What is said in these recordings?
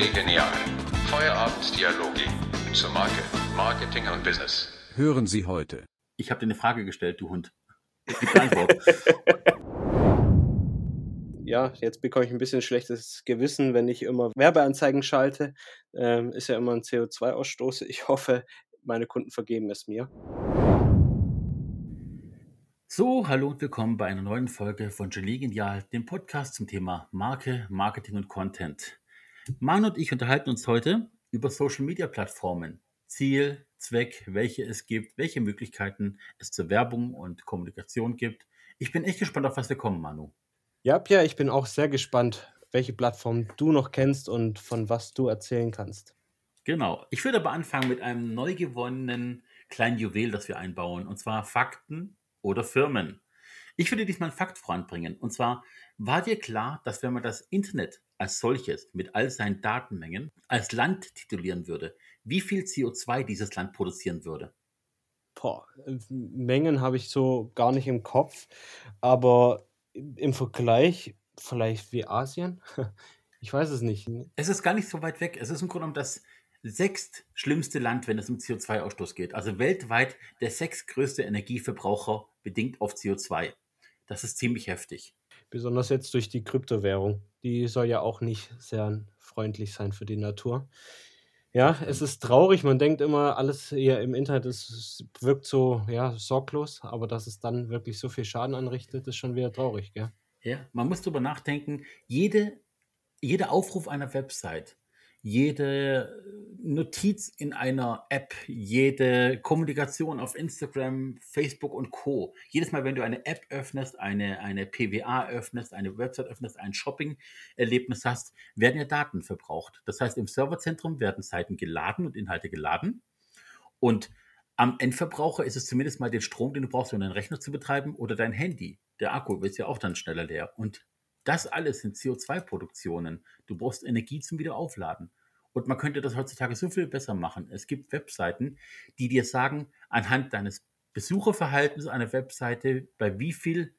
Gelee Genial. Feierabenddialoge zur Marke, Marketing und Business. Hören Sie heute. Ich habe dir eine Frage gestellt, du Hund. Gib die Antwort. ja, jetzt bekomme ich ein bisschen schlechtes Gewissen, wenn ich immer Werbeanzeigen schalte. Ähm, ist ja immer ein CO2-Ausstoß. Ich hoffe, meine Kunden vergeben es mir. So, hallo und willkommen bei einer neuen Folge von Genie Genial, dem Podcast zum Thema Marke, Marketing und Content. Manu und ich unterhalten uns heute über Social Media Plattformen. Ziel, Zweck, welche es gibt, welche Möglichkeiten es zur Werbung und Kommunikation gibt. Ich bin echt gespannt, auf was wir kommen, Manu. Ja, Pierre, ich bin auch sehr gespannt, welche Plattform du noch kennst und von was du erzählen kannst. Genau. Ich würde aber anfangen mit einem neu gewonnenen kleinen Juwel, das wir einbauen, und zwar Fakten oder Firmen. Ich würde diesmal einen Fakt voranbringen. Und zwar, war dir klar, dass wenn man das Internet als solches mit all seinen Datenmengen als Land titulieren würde, wie viel CO2 dieses Land produzieren würde? Boah, Mengen habe ich so gar nicht im Kopf, aber im Vergleich vielleicht wie Asien? Ich weiß es nicht. Es ist gar nicht so weit weg. Es ist im Grunde genommen das sechst schlimmste Land, wenn es um CO2-Ausstoß geht. Also weltweit der sechstgrößte Energieverbraucher bedingt auf CO2. Das ist ziemlich heftig. Besonders jetzt durch die Kryptowährung. Die soll ja auch nicht sehr freundlich sein für die Natur. Ja, es ist traurig. Man denkt immer, alles hier im Internet ist, wirkt so ja, sorglos, aber dass es dann wirklich so viel Schaden anrichtet, ist schon wieder traurig, gell? Ja, man muss darüber nachdenken, jede, jeder Aufruf einer Website jede Notiz in einer App, jede Kommunikation auf Instagram, Facebook und Co. Jedes Mal, wenn du eine App öffnest, eine, eine PWA öffnest, eine Website öffnest, ein Shopping-Erlebnis hast, werden ja Daten verbraucht. Das heißt, im Serverzentrum werden Seiten geladen und Inhalte geladen. Und am Endverbraucher ist es zumindest mal den Strom, den du brauchst, um deinen Rechner zu betreiben oder dein Handy. Der Akku wird ja auch dann schneller leer. Und das alles sind CO2-Produktionen. Du brauchst Energie zum Wiederaufladen. Und man könnte das heutzutage so viel besser machen. Es gibt Webseiten, die dir sagen, anhand deines Besucherverhaltens einer Webseite, bei wie viel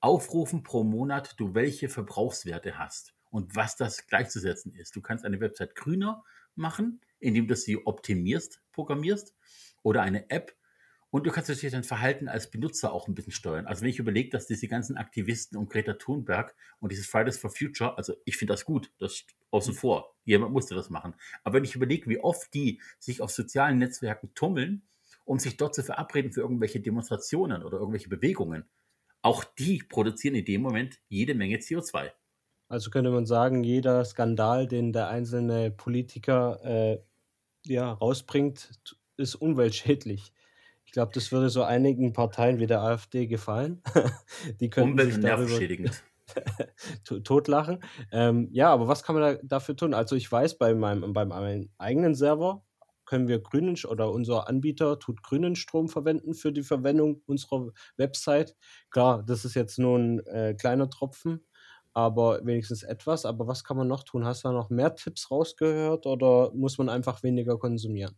Aufrufen pro Monat du welche Verbrauchswerte hast und was das gleichzusetzen ist. Du kannst eine Website grüner machen, indem du sie optimierst, programmierst oder eine App und du kannst natürlich dein Verhalten als Benutzer auch ein bisschen steuern. Also wenn ich überlege, dass diese ganzen Aktivisten um Greta Thunberg und dieses Fridays for Future, also ich finde das gut, das außen vor. Jemand musste das machen. Aber wenn ich überlege, wie oft die sich auf sozialen Netzwerken tummeln, um sich dort zu verabreden für irgendwelche Demonstrationen oder irgendwelche Bewegungen, auch die produzieren in dem Moment jede Menge CO2. Also könnte man sagen, jeder Skandal, den der einzelne Politiker äh, ja, rausbringt, ist umweltschädlich. Ich glaube, das würde so einigen Parteien wie der AfD gefallen. Die könnten Umwelt- sich darüber totlachen. Ähm, ja, aber was kann man da, dafür tun? Also ich weiß, bei meinem, bei meinem eigenen Server können wir grünen oder unser Anbieter tut grünen Strom verwenden für die Verwendung unserer Website. Klar, das ist jetzt nur ein äh, kleiner Tropfen, aber wenigstens etwas. Aber was kann man noch tun? Hast du da noch mehr Tipps rausgehört oder muss man einfach weniger konsumieren?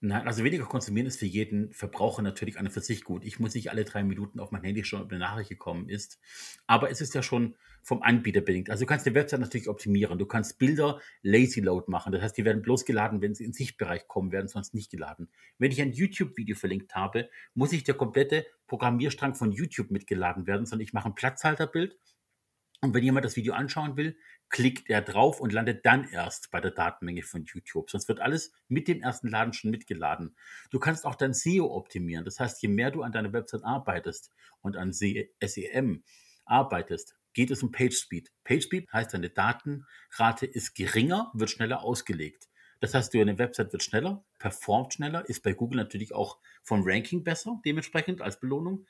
Nein, also weniger konsumieren ist für jeden Verbraucher natürlich an und für sich gut. Ich muss nicht alle drei Minuten auf mein Handy schauen, ob eine Nachricht gekommen ist. Aber es ist ja schon vom Anbieter bedingt. Also du kannst die Website natürlich optimieren. Du kannst Bilder lazy load machen. Das heißt, die werden bloß geladen, wenn sie in Sichtbereich kommen, werden sonst nicht geladen. Wenn ich ein YouTube-Video verlinkt habe, muss nicht der komplette Programmierstrang von YouTube mitgeladen werden, sondern ich mache ein Platzhalterbild und wenn jemand das Video anschauen will, klickt er drauf und landet dann erst bei der Datenmenge von YouTube. Sonst wird alles mit dem ersten Laden schon mitgeladen. Du kannst auch dein SEO optimieren. Das heißt, je mehr du an deiner Website arbeitest und an SEM arbeitest, geht es um PageSpeed. PageSpeed heißt, deine Datenrate ist geringer, wird schneller ausgelegt. Das heißt, deine Website wird schneller, performt schneller, ist bei Google natürlich auch vom Ranking besser, dementsprechend als Belohnung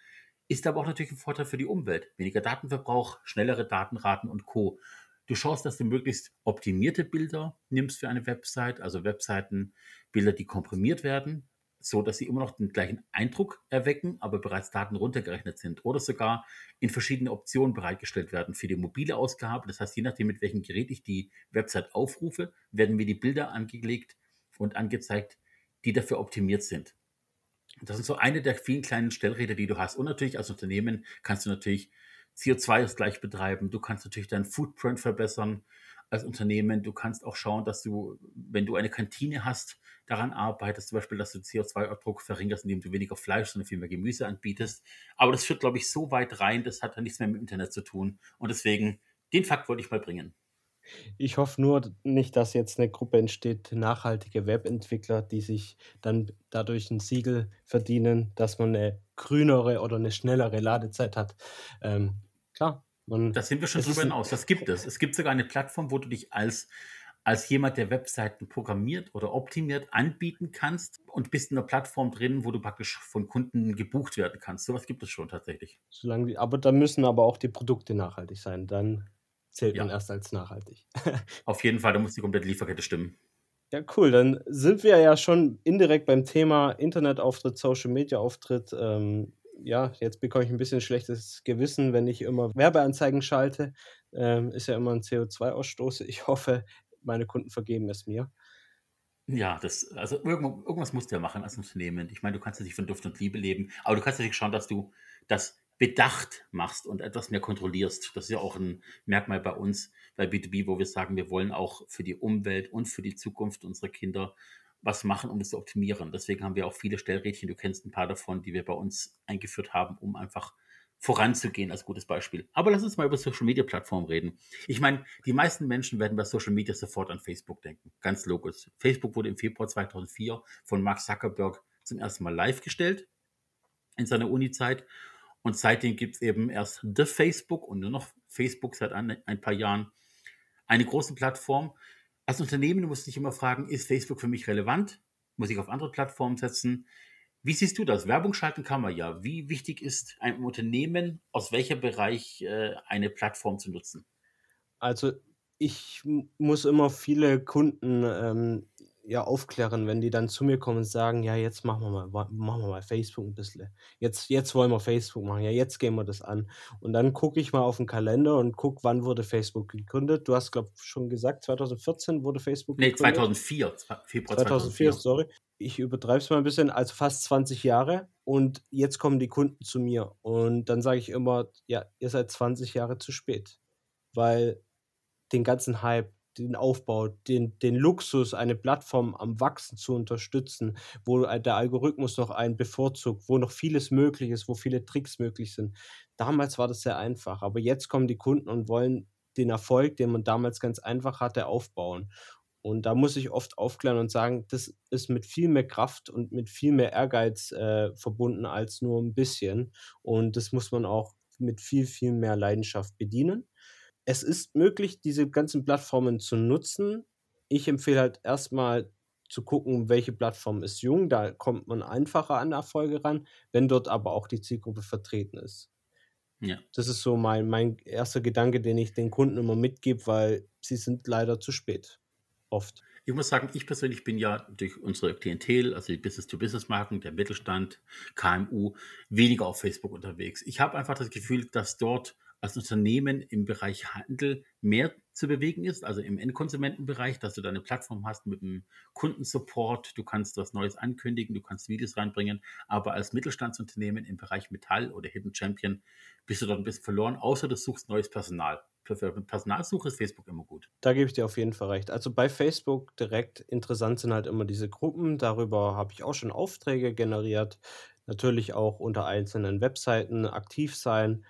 ist aber auch natürlich ein Vorteil für die Umwelt. Weniger Datenverbrauch, schnellere Datenraten und Co. Du schaust, dass du möglichst optimierte Bilder nimmst für eine Website, also Webseitenbilder, die komprimiert werden, so dass sie immer noch den gleichen Eindruck erwecken, aber bereits Daten runtergerechnet sind oder sogar in verschiedene Optionen bereitgestellt werden für die mobile Ausgabe. Das heißt, je nachdem, mit welchem Gerät ich die Website aufrufe, werden mir die Bilder angelegt und angezeigt, die dafür optimiert sind. Das sind so eine der vielen kleinen Stellräder, die du hast. Und natürlich als Unternehmen kannst du natürlich CO2 gleich betreiben. Du kannst natürlich deinen Footprint verbessern. als Unternehmen. Du kannst auch schauen, dass du, wenn du eine Kantine hast, daran arbeitest, zum Beispiel, dass du CO2-Abdruck verringerst, indem du weniger Fleisch, sondern viel mehr Gemüse anbietest. Aber das führt, glaube ich, so weit rein, das hat dann nichts mehr mit dem Internet zu tun. Und deswegen, den Fakt wollte ich mal bringen. Ich hoffe nur nicht, dass jetzt eine Gruppe entsteht, nachhaltige Webentwickler, die sich dann dadurch ein Siegel verdienen, dass man eine grünere oder eine schnellere Ladezeit hat. Ähm, klar, man, Da sind wir schon drüber hinaus. Das gibt es. Es gibt sogar eine Plattform, wo du dich als, als jemand, der Webseiten programmiert oder optimiert, anbieten kannst und bist in einer Plattform drin, wo du praktisch von Kunden gebucht werden kannst. Sowas gibt es schon tatsächlich. Solange die, aber da müssen aber auch die Produkte nachhaltig sein. Dann zählt man erst als nachhaltig. Auf jeden Fall, da muss die komplette Lieferkette stimmen. Ja, cool. Dann sind wir ja schon indirekt beim Thema Internetauftritt, Social Media Auftritt. Ähm, ja, jetzt bekomme ich ein bisschen schlechtes Gewissen, wenn ich immer Werbeanzeigen schalte. Ähm, ist ja immer ein CO2-Ausstoß. Ich hoffe, meine Kunden vergeben es mir. Ja, das, also irgendwas musst du ja machen als Unternehmen. Ich meine, du kannst ja nicht von Duft und Liebe leben, aber du kannst natürlich schauen, dass du das bedacht machst und etwas mehr kontrollierst. Das ist ja auch ein Merkmal bei uns, bei B2B, wo wir sagen, wir wollen auch für die Umwelt und für die Zukunft unserer Kinder was machen, um das zu optimieren. Deswegen haben wir auch viele Stellrädchen, du kennst ein paar davon, die wir bei uns eingeführt haben, um einfach voranzugehen als gutes Beispiel. Aber lass uns mal über Social Media Plattformen reden. Ich meine, die meisten Menschen werden bei Social Media sofort an Facebook denken. Ganz logisch. Facebook wurde im Februar 2004 von Mark Zuckerberg zum ersten Mal live gestellt in seiner Uni-Zeit und seitdem gibt es eben erst The Facebook und nur noch Facebook seit ein, ein paar Jahren. Eine große Plattform. Als Unternehmen musst du immer fragen, ist Facebook für mich relevant? Muss ich auf andere Plattformen setzen? Wie siehst du das? Werbung schalten kann man ja. Wie wichtig ist einem Unternehmen, aus welcher Bereich äh, eine Plattform zu nutzen? Also ich muss immer viele Kunden ähm, ja, aufklären, wenn die dann zu mir kommen und sagen, ja, jetzt machen wir mal, machen wir mal Facebook ein bisschen. Jetzt, jetzt wollen wir Facebook machen, ja, jetzt gehen wir das an. Und dann gucke ich mal auf den Kalender und gucke, wann wurde Facebook gegründet. Du hast, glaube ich, schon gesagt, 2014 wurde Facebook nee, gegründet. Nee, 2004, Februar 2004. 2004, sorry. Ich übertreibe es mal ein bisschen, also fast 20 Jahre. Und jetzt kommen die Kunden zu mir. Und dann sage ich immer, ja, ihr seid 20 Jahre zu spät. Weil den ganzen Hype, den Aufbau, den, den Luxus, eine Plattform am Wachsen zu unterstützen, wo der Algorithmus noch einen bevorzugt, wo noch vieles möglich ist, wo viele Tricks möglich sind. Damals war das sehr einfach, aber jetzt kommen die Kunden und wollen den Erfolg, den man damals ganz einfach hatte, aufbauen. Und da muss ich oft aufklären und sagen, das ist mit viel mehr Kraft und mit viel mehr Ehrgeiz äh, verbunden als nur ein bisschen. Und das muss man auch mit viel, viel mehr Leidenschaft bedienen es ist möglich, diese ganzen Plattformen zu nutzen. Ich empfehle halt erstmal zu gucken, welche Plattform ist jung. Da kommt man einfacher an Erfolge ran, wenn dort aber auch die Zielgruppe vertreten ist. Ja. Das ist so mein, mein erster Gedanke, den ich den Kunden immer mitgebe, weil sie sind leider zu spät. Oft. Ich muss sagen, ich persönlich bin ja durch unsere Klientel, also die Business-to-Business-Marken, der Mittelstand, KMU, weniger auf Facebook unterwegs. Ich habe einfach das Gefühl, dass dort als Unternehmen im Bereich Handel mehr zu bewegen ist, also im Endkonsumentenbereich, dass du deine Plattform hast mit einem Kundensupport, du kannst was Neues ankündigen, du kannst Videos reinbringen, aber als Mittelstandsunternehmen im Bereich Metall oder Hidden Champion bist du dort ein bisschen verloren, außer du suchst neues Personal. Für Personalsuche ist Facebook immer gut. Da gebe ich dir auf jeden Fall recht. Also bei Facebook direkt interessant sind halt immer diese Gruppen. Darüber habe ich auch schon Aufträge generiert. Natürlich auch unter einzelnen Webseiten aktiv sein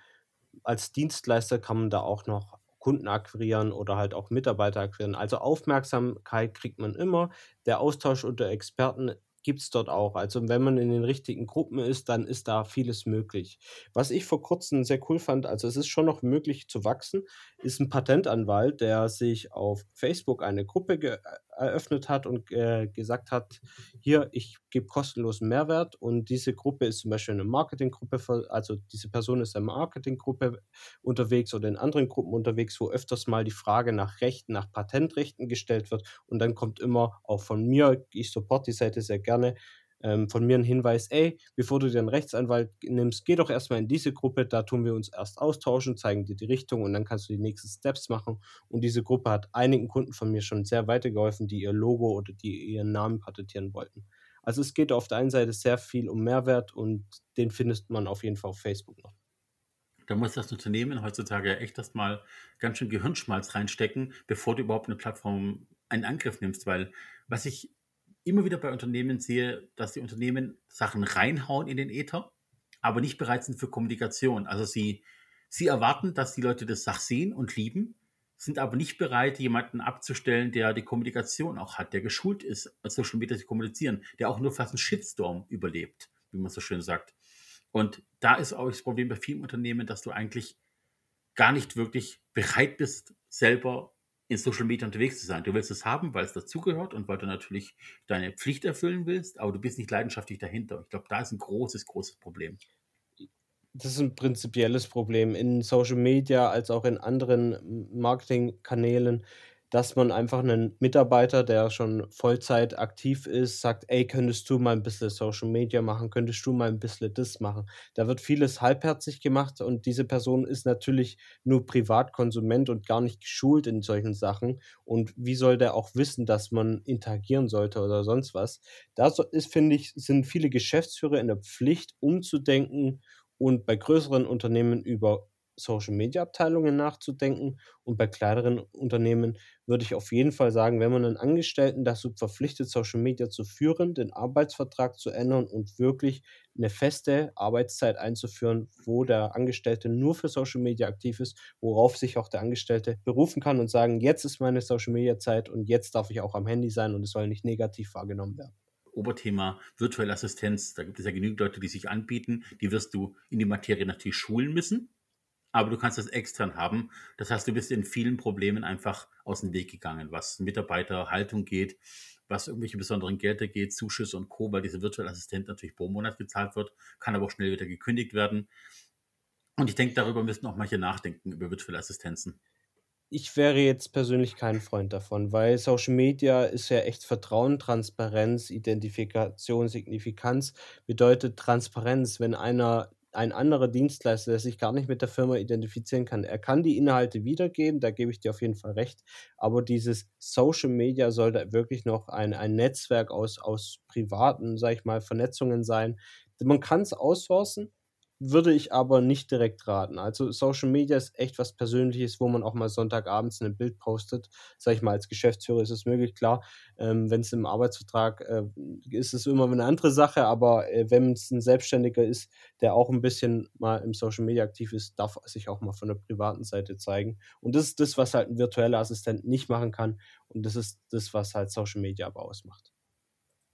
als Dienstleister kann man da auch noch Kunden akquirieren oder halt auch Mitarbeiter akquirieren. Also Aufmerksamkeit kriegt man immer. Der Austausch unter Experten gibt es dort auch. Also wenn man in den richtigen Gruppen ist, dann ist da vieles möglich. Was ich vor kurzem sehr cool fand, also es ist schon noch möglich zu wachsen, ist ein Patentanwalt, der sich auf Facebook eine Gruppe eröffnet hat und äh, gesagt hat, hier, ich gebe kostenlosen Mehrwert und diese Gruppe ist zum Beispiel eine Marketinggruppe, also diese Person ist in einer Marketinggruppe unterwegs oder in anderen Gruppen unterwegs, wo öfters mal die Frage nach Rechten, nach Patentrechten gestellt wird und dann kommt immer auch von mir, ich support die Seite sehr gerne, ähm, von mir ein Hinweis, ey, bevor du dir einen Rechtsanwalt nimmst, geh doch erstmal in diese Gruppe, da tun wir uns erst austauschen, zeigen dir die Richtung und dann kannst du die nächsten Steps machen. Und diese Gruppe hat einigen Kunden von mir schon sehr weitergeholfen, die ihr Logo oder die ihren Namen patentieren wollten. Also es geht auf der einen Seite sehr viel um Mehrwert und den findest man auf jeden Fall auf Facebook noch. Da muss das Unternehmen heutzutage echt erstmal ganz schön Gehirnschmalz reinstecken, bevor du überhaupt eine Plattform einen Angriff nimmst. Weil was ich immer wieder bei Unternehmen sehe, dass die Unternehmen Sachen reinhauen in den Äther, aber nicht bereit sind für Kommunikation. Also sie, sie erwarten, dass die Leute das Sach sehen und lieben, sind aber nicht bereit, jemanden abzustellen, der die Kommunikation auch hat, der geschult ist, als Social Media zu kommunizieren, der auch nur fast einen Shitstorm überlebt, wie man so schön sagt. Und da ist auch das Problem bei vielen Unternehmen, dass du eigentlich gar nicht wirklich bereit bist, selber in Social Media unterwegs zu sein. Du willst es haben, weil es dazugehört und weil du natürlich deine Pflicht erfüllen willst, aber du bist nicht leidenschaftlich dahinter. Ich glaube, da ist ein großes, großes Problem das ist ein prinzipielles Problem in Social Media als auch in anderen Marketingkanälen, dass man einfach einen Mitarbeiter, der schon Vollzeit aktiv ist, sagt: „Ey, könntest du mal ein bisschen Social Media machen? Könntest du mal ein bisschen das machen?“ Da wird vieles halbherzig gemacht und diese Person ist natürlich nur Privatkonsument und gar nicht geschult in solchen Sachen. Und wie soll der auch wissen, dass man interagieren sollte oder sonst was? Da ist, finde ich sind viele Geschäftsführer in der Pflicht, umzudenken und bei größeren Unternehmen über Social-Media-Abteilungen nachzudenken und bei kleineren Unternehmen würde ich auf jeden Fall sagen, wenn man einen Angestellten dazu verpflichtet, Social Media zu führen, den Arbeitsvertrag zu ändern und wirklich eine feste Arbeitszeit einzuführen, wo der Angestellte nur für Social Media aktiv ist, worauf sich auch der Angestellte berufen kann und sagen: „Jetzt ist meine Social-Media-Zeit und jetzt darf ich auch am Handy sein und es soll nicht negativ wahrgenommen werden.“ Oberthema virtuelle Assistenz. Da gibt es ja genügend Leute, die sich anbieten. Die wirst du in die Materie natürlich schulen müssen, aber du kannst das extern haben. Das heißt, du bist in vielen Problemen einfach aus dem Weg gegangen, was Mitarbeiterhaltung geht, was irgendwelche besonderen Gelder geht, Zuschüsse und Co., weil dieser virtuelle Assistent natürlich pro Monat gezahlt wird, kann aber auch schnell wieder gekündigt werden. Und ich denke, darüber müssen auch manche nachdenken, über virtuelle Assistenzen ich wäre jetzt persönlich kein Freund davon, weil Social Media ist ja echt Vertrauen, Transparenz, Identifikation, Signifikanz bedeutet Transparenz. Wenn einer ein anderer Dienstleister, der sich gar nicht mit der Firma identifizieren kann, er kann die Inhalte wiedergeben, da gebe ich dir auf jeden Fall recht, aber dieses Social Media sollte wirklich noch ein ein Netzwerk aus aus privaten, sage ich mal, Vernetzungen sein. Man kann es outsourcen, würde ich aber nicht direkt raten. Also, Social Media ist echt was Persönliches, wo man auch mal Sonntagabends 'nen Bild postet. Sage ich mal, als Geschäftsführer ist es möglich, klar. Ähm, es im Arbeitsvertrag, äh, ist es immer eine andere Sache, aber, äh, es ein Selbstständiger ist, der auch ein bisschen mal im Social Media aktiv ist, darf sich auch mal von der privaten Seite zeigen. Und das ist das, was halt ein virtueller Assistent nicht machen kann und das ist das, was halt Social Media aber ausmacht.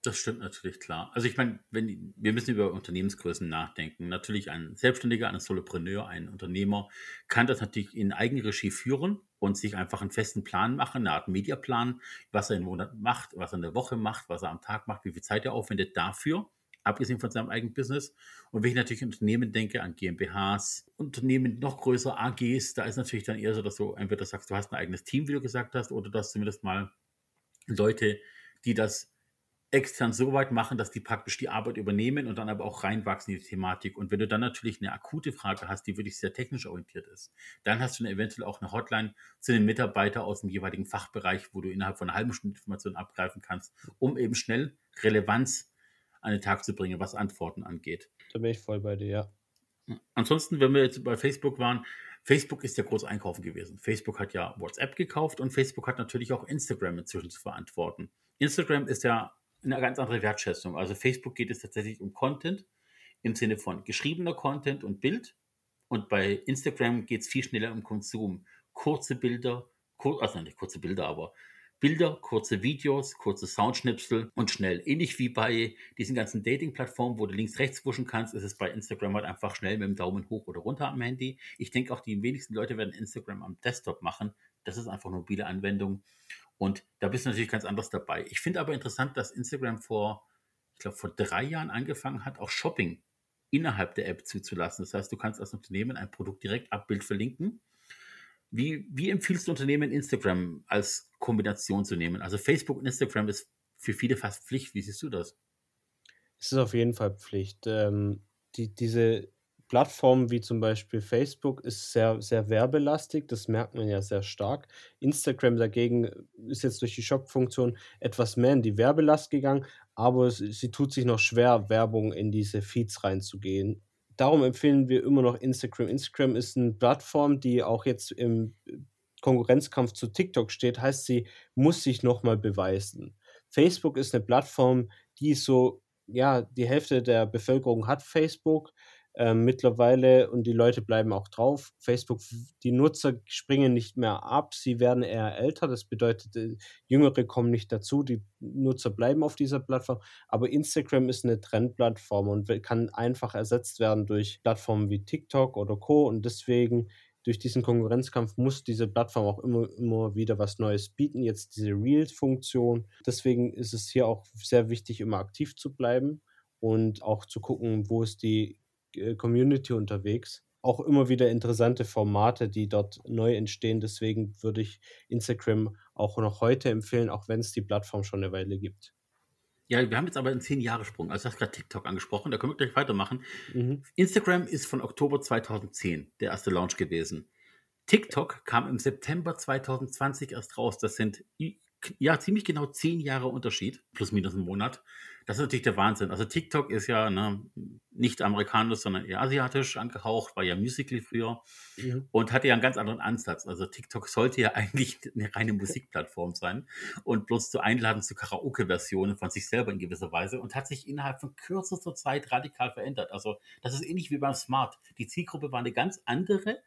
Das stimmt natürlich klar. Also ich meine, wenn, wir müssen über Unternehmensgrößen nachdenken. Natürlich ein Selbstständiger, ein Solopreneur, ein Unternehmer kann das natürlich in Eigenregie führen und sich einfach einen festen Plan machen, eine Art Mediaplan, was er im Monat macht, was er in der Woche macht, was er am Tag macht, wie viel Zeit er aufwendet dafür, abgesehen von seinem eigenen Business. Und wenn ich natürlich an Unternehmen denke, an GmbHs, Unternehmen noch größer, AGs, da ist natürlich dann eher so, dass du entweder sagst, du hast ein eigenes Team, wie du gesagt hast, oder du hast zumindest mal Leute, die das extern so weit machen, dass die praktisch die Arbeit übernehmen und dann aber auch reinwachsen in die Thematik. Und wenn du dann natürlich eine akute Frage hast, die wirklich sehr technisch orientiert ist, dann hast du eventuell auch eine Hotline zu den Mitarbeitern aus dem jeweiligen Fachbereich, wo du innerhalb von einer halben Stunde Informationen abgreifen kannst, um eben schnell Relevanz an den Tag zu bringen, was Antworten angeht. Da bin ich voll bei dir, ja. Ansonsten, wenn wir jetzt bei Facebook waren, Facebook ist ja groß einkaufen gewesen. Facebook hat ja WhatsApp gekauft und Facebook hat natürlich auch Instagram inzwischen zu verantworten. Instagram ist ja eine ganz andere Wertschätzung. Also Facebook geht es tatsächlich um Content im Sinne von geschriebener Content und Bild. Und bei Instagram geht es viel schneller um Konsum. Kurze Bilder, kur also nicht kurze Bilder, aber Bilder, kurze Videos, kurze Soundschnipsel und schnell. Ähnlich wie bei diesen ganzen Dating-Plattformen, wo du links, rechts wuschen kannst, ist es bei Instagram halt einfach schnell mit dem Daumen hoch oder runter am Handy. Ich denke auch, die wenigsten Leute werden Instagram am Desktop machen. Das ist einfach eine mobile Anwendung. Und da bist du natürlich ganz anders dabei. Ich finde aber interessant, dass Instagram vor, ich glaube, vor drei Jahren angefangen hat, auch Shopping innerhalb der App zuzulassen. Das heißt, du kannst als Unternehmen ein Produkt direkt ab Bild verlinken. Wie, wie empfiehlst du Unternehmen Instagram als Kombination zu nehmen? Also Facebook und Instagram ist für viele fast Pflicht. Wie siehst du das? Es ist auf jeden Fall Pflicht. Ähm, die, diese Plattformen wie zum Beispiel Facebook ist sehr, sehr werbelastig, das merkt man ja sehr stark. Instagram dagegen ist jetzt durch die Shop-Funktion etwas mehr in die Werbelast gegangen, aber sie, sie tut sich noch schwer, Werbung in diese Feeds reinzugehen. darum empfehlen wir immer noch Instagram. Instagram ist eine Plattform, die auch jetzt im Konkurrenzkampf zu TikTok steht, heißt, sie muss sich nochmal beweisen. Facebook ist eine Plattform, die so, ja, die Hälfte der Bevölkerung hat Facebook ähm, mittlerweile und die Leute bleiben auch drauf. Facebook, die Nutzer springen nicht mehr ab, sie werden eher älter. Das bedeutet, äh, Jüngere kommen nicht dazu, die Nutzer bleiben auf dieser Plattform. Aber Instagram ist eine Trendplattform und kann einfach ersetzt werden durch Plattformen wie TikTok oder Co. Und deswegen durch diesen Konkurrenzkampf muss diese Plattform auch immer, immer wieder was Neues bieten. Jetzt diese Reels-Funktion. Deswegen ist es hier auch sehr wichtig, immer aktiv zu bleiben und auch zu gucken, wo ist die Community unterwegs. Auch immer wieder interessante Formate, die dort neu entstehen. Deswegen würde ich Instagram auch noch heute empfehlen, auch wenn es die Plattform schon eine Weile gibt. Ja, wir haben jetzt aber einen 10-Jahre-Sprung. Also, du hast gerade TikTok angesprochen, da können wir gleich weitermachen. Mhm. Instagram ist von Oktober 2010 der erste Launch gewesen. TikTok kam im September 2020 erst raus. Das sind ja ziemlich genau 10 Jahre Unterschied, plus minus einen Monat. Das ist natürlich der Wahnsinn. Also TikTok ist ja ne, nicht amerikanisch, sondern eher asiatisch angehaucht, war ja Musical früher mhm. und hatte ja einen ganz anderen Ansatz. Also TikTok sollte ja eigentlich eine reine Musikplattform sein und bloß zu einladen zu Karaoke-Versionen von sich selber in gewisser Weise und hat sich innerhalb von kürzester Zeit radikal verändert. Also das ist ähnlich wie beim Smart. Die Zielgruppe war eine ganz andere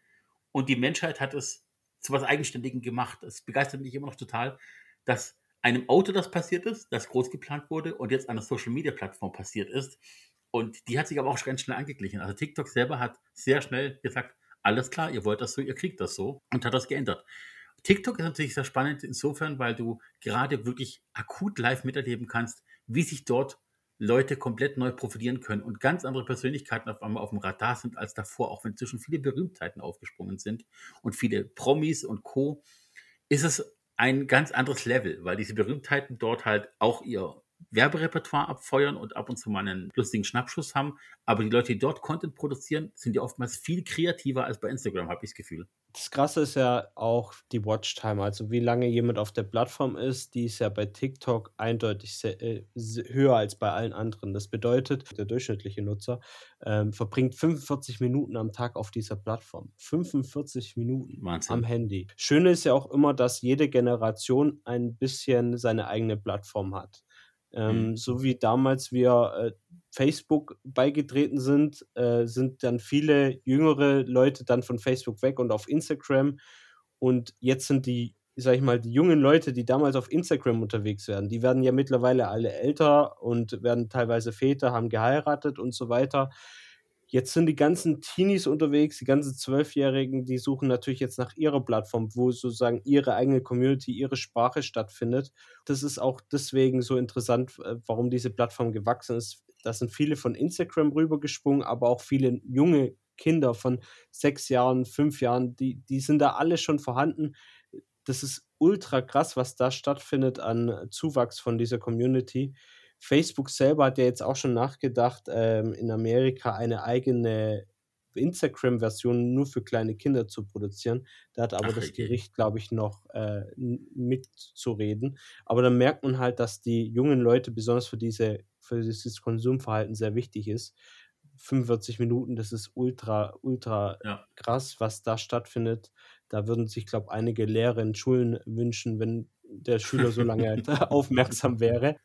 und die Menschheit hat es zu was Eigenständigem gemacht. Es begeistert mich immer noch total, dass einem Auto das passiert ist, das groß geplant wurde und jetzt an der Social Media Plattform passiert ist. Und die hat sich aber auch ganz schnell angeglichen. Also TikTok selber hat sehr schnell gesagt, alles klar, ihr wollt das so, ihr kriegt das so und hat das geändert. TikTok ist natürlich sehr spannend insofern, weil du gerade wirklich akut live miterleben kannst, wie sich dort Leute komplett neu profitieren können und ganz andere Persönlichkeiten auf einmal auf dem Radar sind als davor, auch wenn inzwischen viele Berühmtheiten aufgesprungen sind und viele Promis und Co. ist es ein ganz anderes Level, weil diese Berühmtheiten dort halt auch ihr Werberepertoire abfeuern und ab und zu mal einen lustigen Schnappschuss haben. Aber die Leute, die dort Content produzieren, sind ja oftmals viel kreativer als bei Instagram, habe ich das Gefühl. Das Krasse ist ja auch die Watchtime, also wie lange jemand auf der Plattform ist, die ist ja bei TikTok eindeutig sehr, äh, höher als bei allen anderen. Das bedeutet, der durchschnittliche Nutzer ähm, verbringt 45 Minuten am Tag auf dieser Plattform. 45 Minuten Wahnsinn. am Handy. Schöne ist ja auch immer, dass jede Generation ein bisschen seine eigene Plattform hat. Ähm, mhm. So wie damals wir äh, Facebook beigetreten sind, äh, sind dann viele jüngere Leute dann von Facebook weg und auf Instagram. Und jetzt sind die, sag ich mal, die jungen Leute, die damals auf Instagram unterwegs werden, die werden ja mittlerweile alle älter und werden teilweise Väter, haben geheiratet und so weiter. Jetzt sind die ganzen Teenies unterwegs, die ganzen Zwölfjährigen, die suchen natürlich jetzt nach ihrer Plattform, wo sozusagen ihre eigene Community, ihre Sprache stattfindet. Das ist auch deswegen so interessant, äh, warum diese Plattform gewachsen ist. Da sind viele von Instagram rübergesprungen, aber auch viele junge Kinder von sechs Jahren, fünf Jahren, die, die sind da alle schon vorhanden. Das ist ultra krass, was da stattfindet an Zuwachs von dieser Community. Facebook selber hat ja jetzt auch schon nachgedacht, ähm, in Amerika eine eigene Instagram-Version nur für kleine Kinder zu produzieren. Da hat aber Ach, das Gericht, glaube ich, noch äh, mitzureden. Aber dann merkt man halt, dass die jungen Leute besonders für, diese, für dieses Konsumverhalten sehr wichtig ist. 45 Minuten, das ist ultra, ultra ja. krass, was da stattfindet. Da würden sich, glaube ich, einige Lehrer in Schulen wünschen, wenn der Schüler so lange aufmerksam wäre.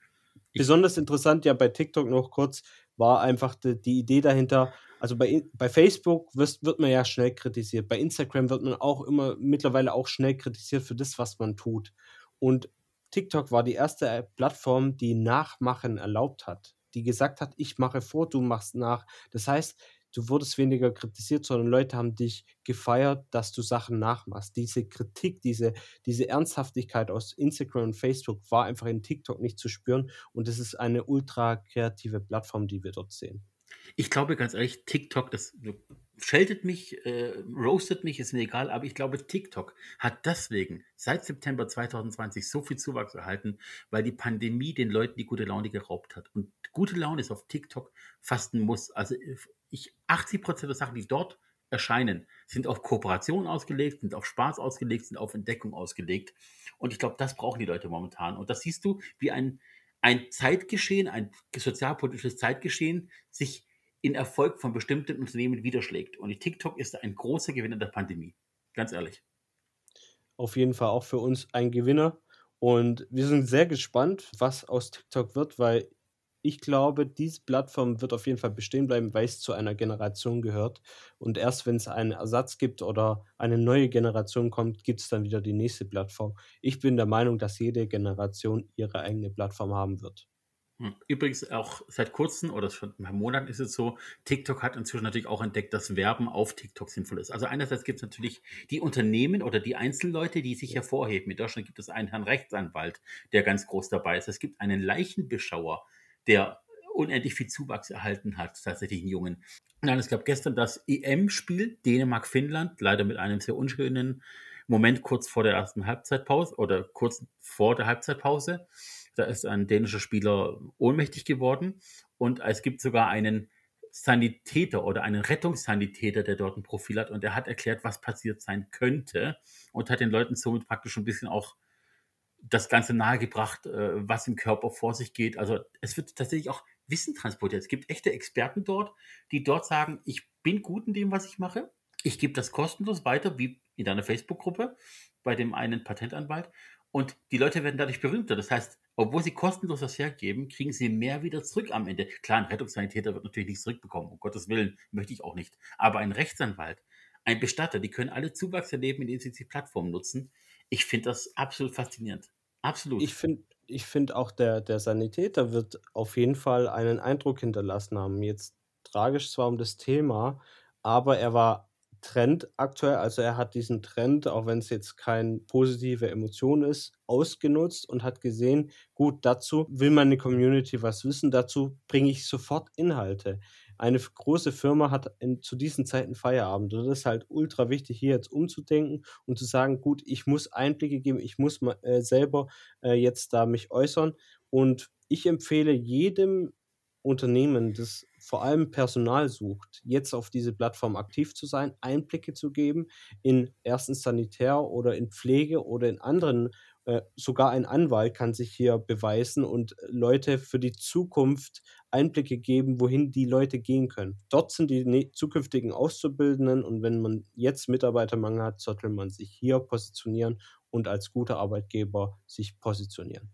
Besonders interessant ja bei TikTok noch kurz war einfach die, die Idee dahinter. Also bei, bei Facebook wirst, wird man ja schnell kritisiert. Bei Instagram wird man auch immer mittlerweile auch schnell kritisiert für das, was man tut. Und TikTok war die erste Plattform, die Nachmachen erlaubt hat, die gesagt hat, ich mache vor, du machst nach. Das heißt, du wurdest weniger kritisiert, sondern Leute haben dich gefeiert, dass du Sachen nachmachst. Diese Kritik, diese, diese Ernsthaftigkeit aus Instagram und Facebook war einfach in TikTok nicht zu spüren und es ist eine ultra kreative Plattform, die wir dort sehen. Ich glaube ganz ehrlich, TikTok, das scheltet mich, äh, roastet mich, ist mir egal, aber ich glaube, TikTok hat deswegen seit September 2020 so viel Zuwachs erhalten, weil die Pandemie den Leuten die gute Laune geraubt hat. Und gute Laune ist auf TikTok fast ein Muss. Also ich 80 Prozent der Sachen, die dort erscheinen, sind auf Kooperation ausgelegt, sind auf Spaß ausgelegt, sind auf Entdeckung ausgelegt. Und ich glaube, das brauchen die Leute momentan. Und das siehst du, wie ein, ein Zeitgeschehen, ein sozialpolitisches Zeitgeschehen sich in Erfolg von bestimmten Unternehmen widerschlägt. Und TikTok ist ein großer Gewinner der Pandemie. Ganz ehrlich. Auf jeden Fall auch für uns ein Gewinner. Und wir sind sehr gespannt, was aus TikTok wird, weil ich glaube, diese Plattform wird auf jeden Fall bestehen bleiben, weil es zu einer Generation gehört. Und erst wenn es einen Ersatz gibt oder eine neue Generation kommt, gibt es dann wieder die nächste Plattform. Ich bin der Meinung, dass jede Generation ihre eigene Plattform haben wird. Übrigens auch seit kurzem oder schon ein paar Monaten ist es so, TikTok hat inzwischen natürlich auch entdeckt, dass Werben auf TikTok sinnvoll ist. Also einerseits gibt es natürlich die Unternehmen oder die Einzelleute, die sich hervorheben. In Deutschland gibt es einen Herrn Rechtsanwalt, der ganz groß dabei ist. Es gibt einen Leichenbeschauer, der unendlich viel Zuwachs erhalten hat, tatsächlich einen Jungen. Nein, es gab gestern das EM-Spiel Dänemark-Finnland, leider mit einem sehr unschönen Moment kurz vor der ersten Halbzeitpause oder kurz vor der Halbzeitpause. Da ist ein dänischer Spieler ohnmächtig geworden und es gibt sogar einen Sanitäter oder einen Rettungssanitäter, der dort ein Profil hat und der hat erklärt, was passiert sein könnte und hat den Leuten somit praktisch ein bisschen auch das Ganze nahegebracht, äh, was im Körper vor sich geht. Also es wird tatsächlich auch Wissen transportiert. Es gibt echte Experten dort, die dort sagen, ich bin gut in dem, was ich mache. Ich gebe das kostenlos weiter, wie in deiner Facebook-Gruppe bei dem einen Patentanwalt. Und die Leute werden dadurch berühmter. Das heißt, obwohl sie kostenlos das hergeben, kriegen sie mehr wieder zurück am Ende. Klar, ein Rettungssanitäter wird natürlich nichts zurückbekommen. Um Gottes Willen möchte ich auch nicht. Aber ein Rechtsanwalt, ein Bestatter, die können alle Zuwachs erleben, indem sie die Plattform nutzen. Ich finde das absolut faszinierend. Absolut. Ich finde ich find auch, der, der Sanitäter wird auf jeden Fall einen Eindruck hinterlassen haben. Jetzt tragisch zwar um das Thema, aber er war Trend aktuell. Also er hat diesen Trend, auch wenn es jetzt keine positive Emotion ist, ausgenutzt und hat gesehen, gut, dazu will meine Community was wissen, dazu bringe ich sofort Inhalte eine große Firma hat in, zu diesen Zeiten Feierabend. Das ist halt ultra wichtig, hier jetzt umzudenken und zu sagen, gut, ich muss Einblicke geben, ich muss mal, äh, selber äh, jetzt da mich äußern. Und ich empfehle jedem Unternehmen, das vor allem Personal sucht, jetzt auf diese Plattform aktiv zu sein, Einblicke zu geben in erstens Sanitär oder in Pflege oder in anderen äh, sogar ein Anwalt kann sich hier beweisen und Leute für die Zukunft Einblicke geben, wohin die Leute gehen können. Dort sind die ne zukünftigen Auszubildenden und wenn man jetzt Mitarbeitermangel hat, sollte man sich hier positionieren und als guter Arbeitgeber sich positionieren.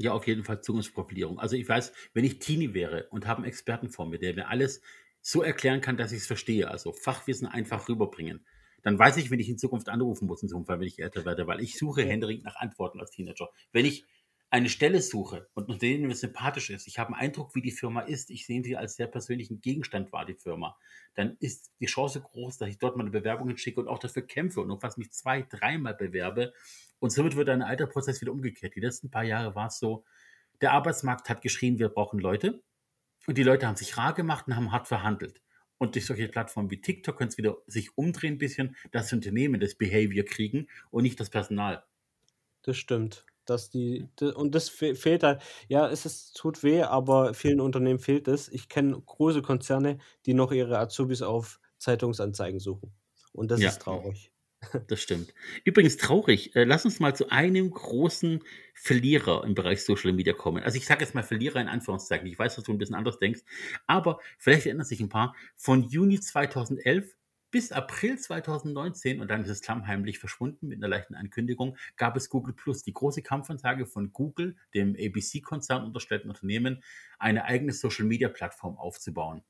Ja, auf jeden Fall Zukunftsprofilierung. Also ich weiß, wenn ich Teenie wäre und habe einen Experten vor mir, der mir alles so erklären kann, dass ich es verstehe, also Fachwissen einfach rüberbringen, dann weiß ich, wenn ich in Zukunft anrufen muss, in Fall, wenn ich älter werde, weil ich suche händeringend nach Antworten als Teenager. Wenn ich eine Stelle suche und mit denen mir sympathisch ist, ich habe einen Eindruck, wie die Firma ist, ich sehe sie als sehr persönlichen Gegenstand wahr, die Firma, dann ist die Chance groß, dass ich dort meine Bewerbungen schicke und auch dafür kämpfe und fast mich zwei, dreimal bewerbe. Und somit wird ein alter Prozess wieder umgekehrt. Die letzten paar Jahre war es so, der Arbeitsmarkt hat geschrien, wir brauchen Leute. Und die Leute haben sich rar gemacht und haben hart verhandelt. Und durch solche Plattformen wie TikTok können es wieder sich umdrehen ein bisschen, dass Unternehmen das Behavior kriegen und nicht das Personal. Das stimmt. Dass die, und das fehlt halt, ja, es ist, tut weh, aber vielen Unternehmen fehlt es. Ich kenne große Konzerne, die noch ihre Azubis auf Zeitungsanzeigen suchen. Und das ja. ist traurig. Das stimmt. Übrigens traurig. Äh, lass uns mal zu einem großen Verlierer im Bereich Social Media kommen. Also ich sage jetzt mal Verlierer in Anführungszeichen. Ich weiß, dass du ein bisschen anders denkst, aber vielleicht erinnern sich ein paar. Von Juni 2011 bis April 2019, und dann ist es klammheimlich verschwunden mit einer leichten Ankündigung, gab es Google Plus, die große Kampfansage von Google, dem ABC-Konzern unterstellten Unternehmen, eine eigene Social-Media-Plattform aufzubauen.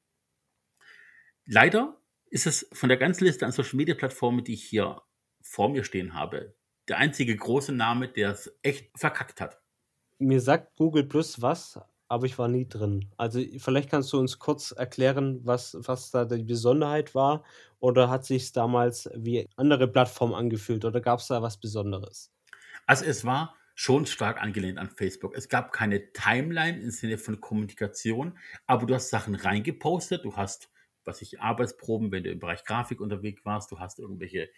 Leider ist es von der ganzen Liste an Social Media Plattformen, die ich hier vor mir stehen habe, der einzige große Name, der es echt verkackt hat. Mir sagt Google Plus was, aber ich war nie drin. Also vielleicht kannst du uns kurz erklären, was, was da die Besonderheit war oder hat sich damals wie andere Plattformen angefühlt oder gab es da was Besonderes? Also es war schon stark angelehnt an Facebook. Es gab keine Timeline im Sinne von Kommunikation, aber du hast Sachen reingepostet, du hast was ich, Arbeitsproben, wenn du im Bereich Grafik unterwegs warst, du hast irgendwelche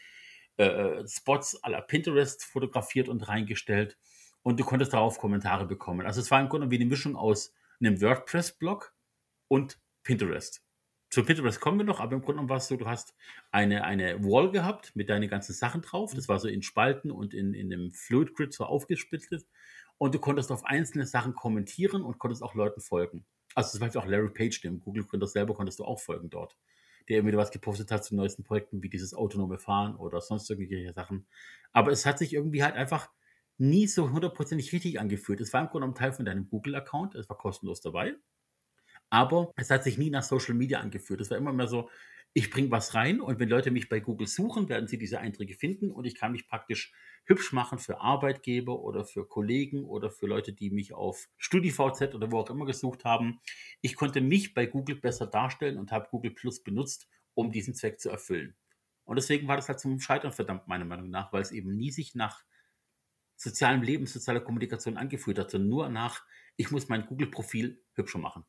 äh, äh, Spots la Pinterest fotografiert und reingestellt und du konntest darauf Kommentare bekommen. Also es war im Grunde wie eine Mischung aus einem WordPress-Blog und Pinterest. Zu Pinterest kommen wir noch, aber im Grunde war es so, du hast eine, eine Wall gehabt mit deinen ganzen Sachen drauf. Das war so in Spalten und in, in einem Fluid Grid so aufgesplittet. Und du konntest auf einzelne Sachen kommentieren und konntest auch Leuten folgen. Also zum Beispiel auch Larry Page, dem Google-Gründer selber, konntest du auch folgen dort. Der immer wieder was gepostet hat zu neuesten Projekten, wie dieses autonome Fahren oder sonst irgendwelche Sachen. Aber es hat sich irgendwie halt einfach nie so hundertprozentig richtig angefühlt. Es war im Grunde ein Teil von deinem Google-Account, es war kostenlos dabei. Aber es hat sich nie nach Social Media angeführt. Es war immer mehr so, ich bringe was rein und wenn Leute mich bei Google suchen, werden sie diese Einträge finden und ich kann mich praktisch hübsch machen für Arbeitgeber oder für Kollegen oder für Leute, die mich auf StudiVZ oder wo auch immer gesucht haben. Ich konnte mich bei Google besser darstellen und habe Google Plus benutzt, um diesen Zweck zu erfüllen. Und deswegen war das halt zum Scheitern verdammt, meiner Meinung nach, weil es eben nie sich nach sozialem Leben, sozialer Kommunikation angeführt hat, sondern nur nach, ich muss mein Google-Profil hübscher machen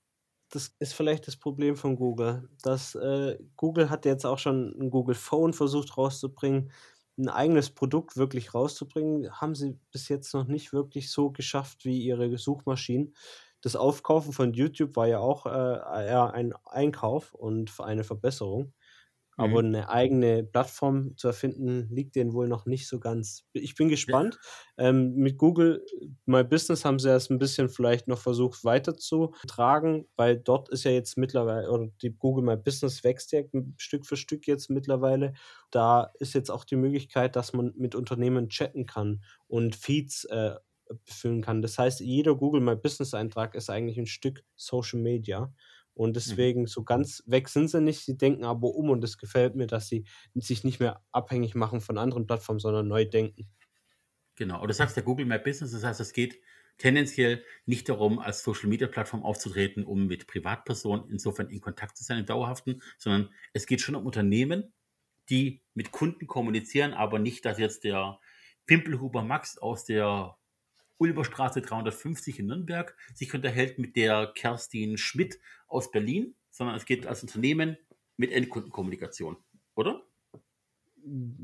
das ist vielleicht das Problem von Google. Das, äh, Google hat jetzt auch schon ein Google Phone versucht rauszubringen. Ein eigenes Produkt wirklich rauszubringen, haben sie bis jetzt noch nicht wirklich so geschafft wie ihre Suchmaschinen. Das Aufkaufen von YouTube war ja auch äh, ein Einkauf und eine Verbesserung. Aber mhm. eine eigene Plattform zu erfinden, liegt denen wohl noch nicht so ganz. Ich bin gespannt. Ähm, mit Google My Business haben sie es ein bisschen vielleicht noch versucht weiterzutragen, weil dort ist ja jetzt mittlerweile, oder die Google My Business wächst ja Stück für Stück jetzt mittlerweile. Da ist jetzt auch die Möglichkeit, dass man mit Unternehmen chatten kann und Feeds äh, befüllen kann. Das heißt, jeder Google My Business Eintrag ist eigentlich ein Stück Social Media. Und mhm. deswegen so ganz weg sind sie nicht. Sie denken aber um und es gefällt mir, dass sie sich nicht mehr abhängig machen von anderen Plattformen, sondern neu denken. Genau. Und du sagst ja Google My Business, das heißt, es geht tendenziell nicht darum, als Social Media Plattform aufzutreten, um mit Privatpersonen insofern in Kontakt zu sein, im dauerhaften, sondern es geht schon um Unternehmen, die mit Kunden kommunizieren, aber nicht, dass jetzt der Pimpelhuber Max aus der Ulberstraße 350 in Nürnberg sich unterhält mit der Kerstin Schmidt aus Berlin, sondern es geht als Unternehmen mit Endkundenkommunikation, oder?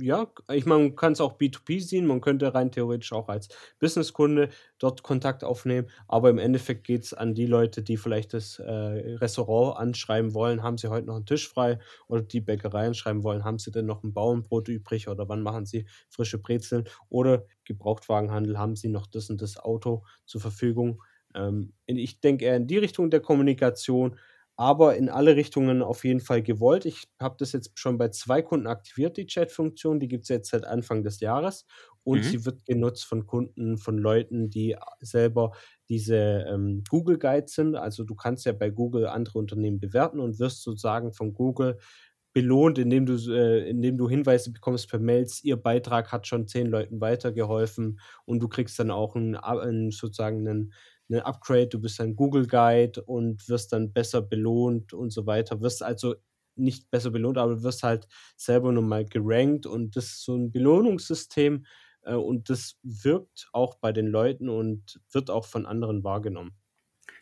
Ja, ich meine, man kann es auch B2B sehen, man könnte rein theoretisch auch als Businesskunde dort Kontakt aufnehmen, aber im Endeffekt geht es an die Leute, die vielleicht das äh, Restaurant anschreiben wollen, haben sie heute noch einen Tisch frei oder die Bäckerei anschreiben wollen, haben sie denn noch ein Bauernbrot übrig oder wann machen sie frische Brezeln oder Gebrauchtwagenhandel, haben sie noch das und das Auto zur Verfügung. Ähm, ich denke eher in die Richtung der Kommunikation, aber in alle Richtungen auf jeden Fall gewollt. Ich habe das jetzt schon bei zwei Kunden aktiviert, die Chat-Funktion. Die gibt es jetzt seit Anfang des Jahres und mhm. sie wird genutzt von Kunden, von Leuten, die selber diese ähm, Google Guides sind. Also du kannst ja bei Google andere Unternehmen bewerten und wirst sozusagen von Google belohnt, indem du, äh, indem du Hinweise bekommst per Mails, ihr Beitrag hat schon zehn Leuten weitergeholfen und du kriegst dann auch einen, einen sozusagen einen eine Upgrade, du bist ein Google Guide und wirst dann besser belohnt und so weiter. Wirst also nicht besser belohnt, aber wirst halt selber nochmal gerankt und das ist so ein Belohnungssystem äh, und das wirkt auch bei den Leuten und wird auch von anderen wahrgenommen.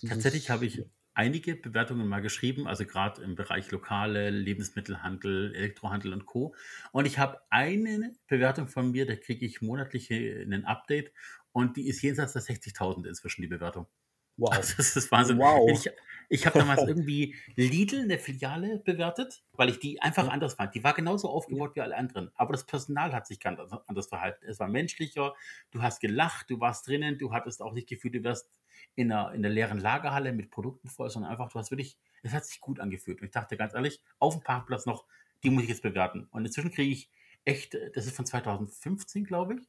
Tatsächlich habe ich einige Bewertungen mal geschrieben, also gerade im Bereich lokale Lebensmittelhandel, Elektrohandel und Co. Und ich habe eine Bewertung von mir, da kriege ich monatlich ein Update und die ist jenseits der 60.000 inzwischen, die Bewertung. Wow. Also das ist Wahnsinn. Wow. Ich, ich habe damals irgendwie Lidl, eine Filiale, bewertet, weil ich die einfach anders fand. Die war genauso aufgebaut wie alle anderen. Aber das Personal hat sich ganz anders verhalten. Es war menschlicher, du hast gelacht, du warst drinnen, du hattest auch nicht Gefühl, du wärst in einer, in einer leeren Lagerhalle mit Produkten voll, sondern einfach, du hast wirklich, es hat sich gut angefühlt. Und ich dachte ganz ehrlich, auf dem Parkplatz noch, die muss ich jetzt bewerten. Und inzwischen kriege ich echt, das ist von 2015, glaube ich,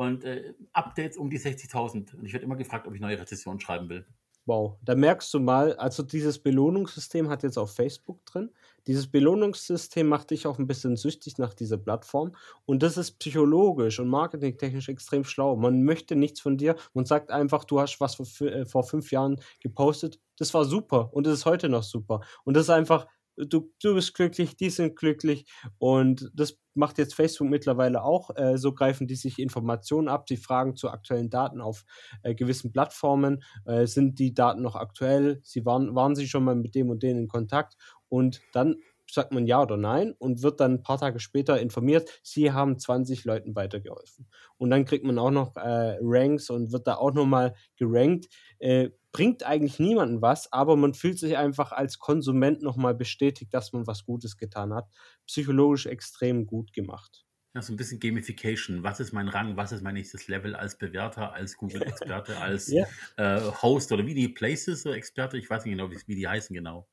und äh, Updates um die 60.000. Und ich werde immer gefragt, ob ich neue Rezessionen schreiben will. Wow, da merkst du mal, also dieses Belohnungssystem hat jetzt auch Facebook drin. Dieses Belohnungssystem macht dich auch ein bisschen süchtig nach dieser Plattform. Und das ist psychologisch und marketingtechnisch extrem schlau. Man möchte nichts von dir und sagt einfach, du hast was vor, äh, vor fünf Jahren gepostet. Das war super und das ist heute noch super. Und das ist einfach, du, du bist glücklich, die sind glücklich und das macht jetzt Facebook mittlerweile auch. Äh, so greifen die sich Informationen ab, die fragen zu aktuellen Daten auf äh, gewissen Plattformen. Äh, sind die Daten noch aktuell? Sie waren, waren sie schon mal mit dem und denen in Kontakt? Und dann sagt man ja oder nein und wird dann ein paar Tage später informiert, sie haben 20 Leuten weitergeholfen. Und dann kriegt man auch noch äh, Ranks und wird da auch nochmal gerankt. Äh, bringt eigentlich niemanden was, aber man fühlt sich einfach als Konsument nochmal bestätigt, dass man was Gutes getan hat. Psychologisch extrem gut gemacht. Ja, so ein bisschen Gamification. Was ist mein Rang? Was ist mein nächstes Level als Bewerter, als Google-Experte, als Ja. äh, Host oder wie die Places-Experte? Ich weiß nicht genau, wie, wie die heißen genau.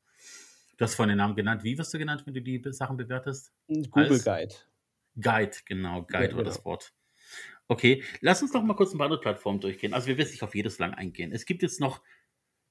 Du hast vorhin den Namen genannt. Wie wirst du genannt, wenn du die Sachen bewertest? Google Als Guide. Guide, genau. Guide Ja, war das genau. Wort. Okay, lass uns doch mal kurz ein paar andere Plattformen durchgehen. Also wir werden nicht auf jedes lang eingehen. Es gibt jetzt noch,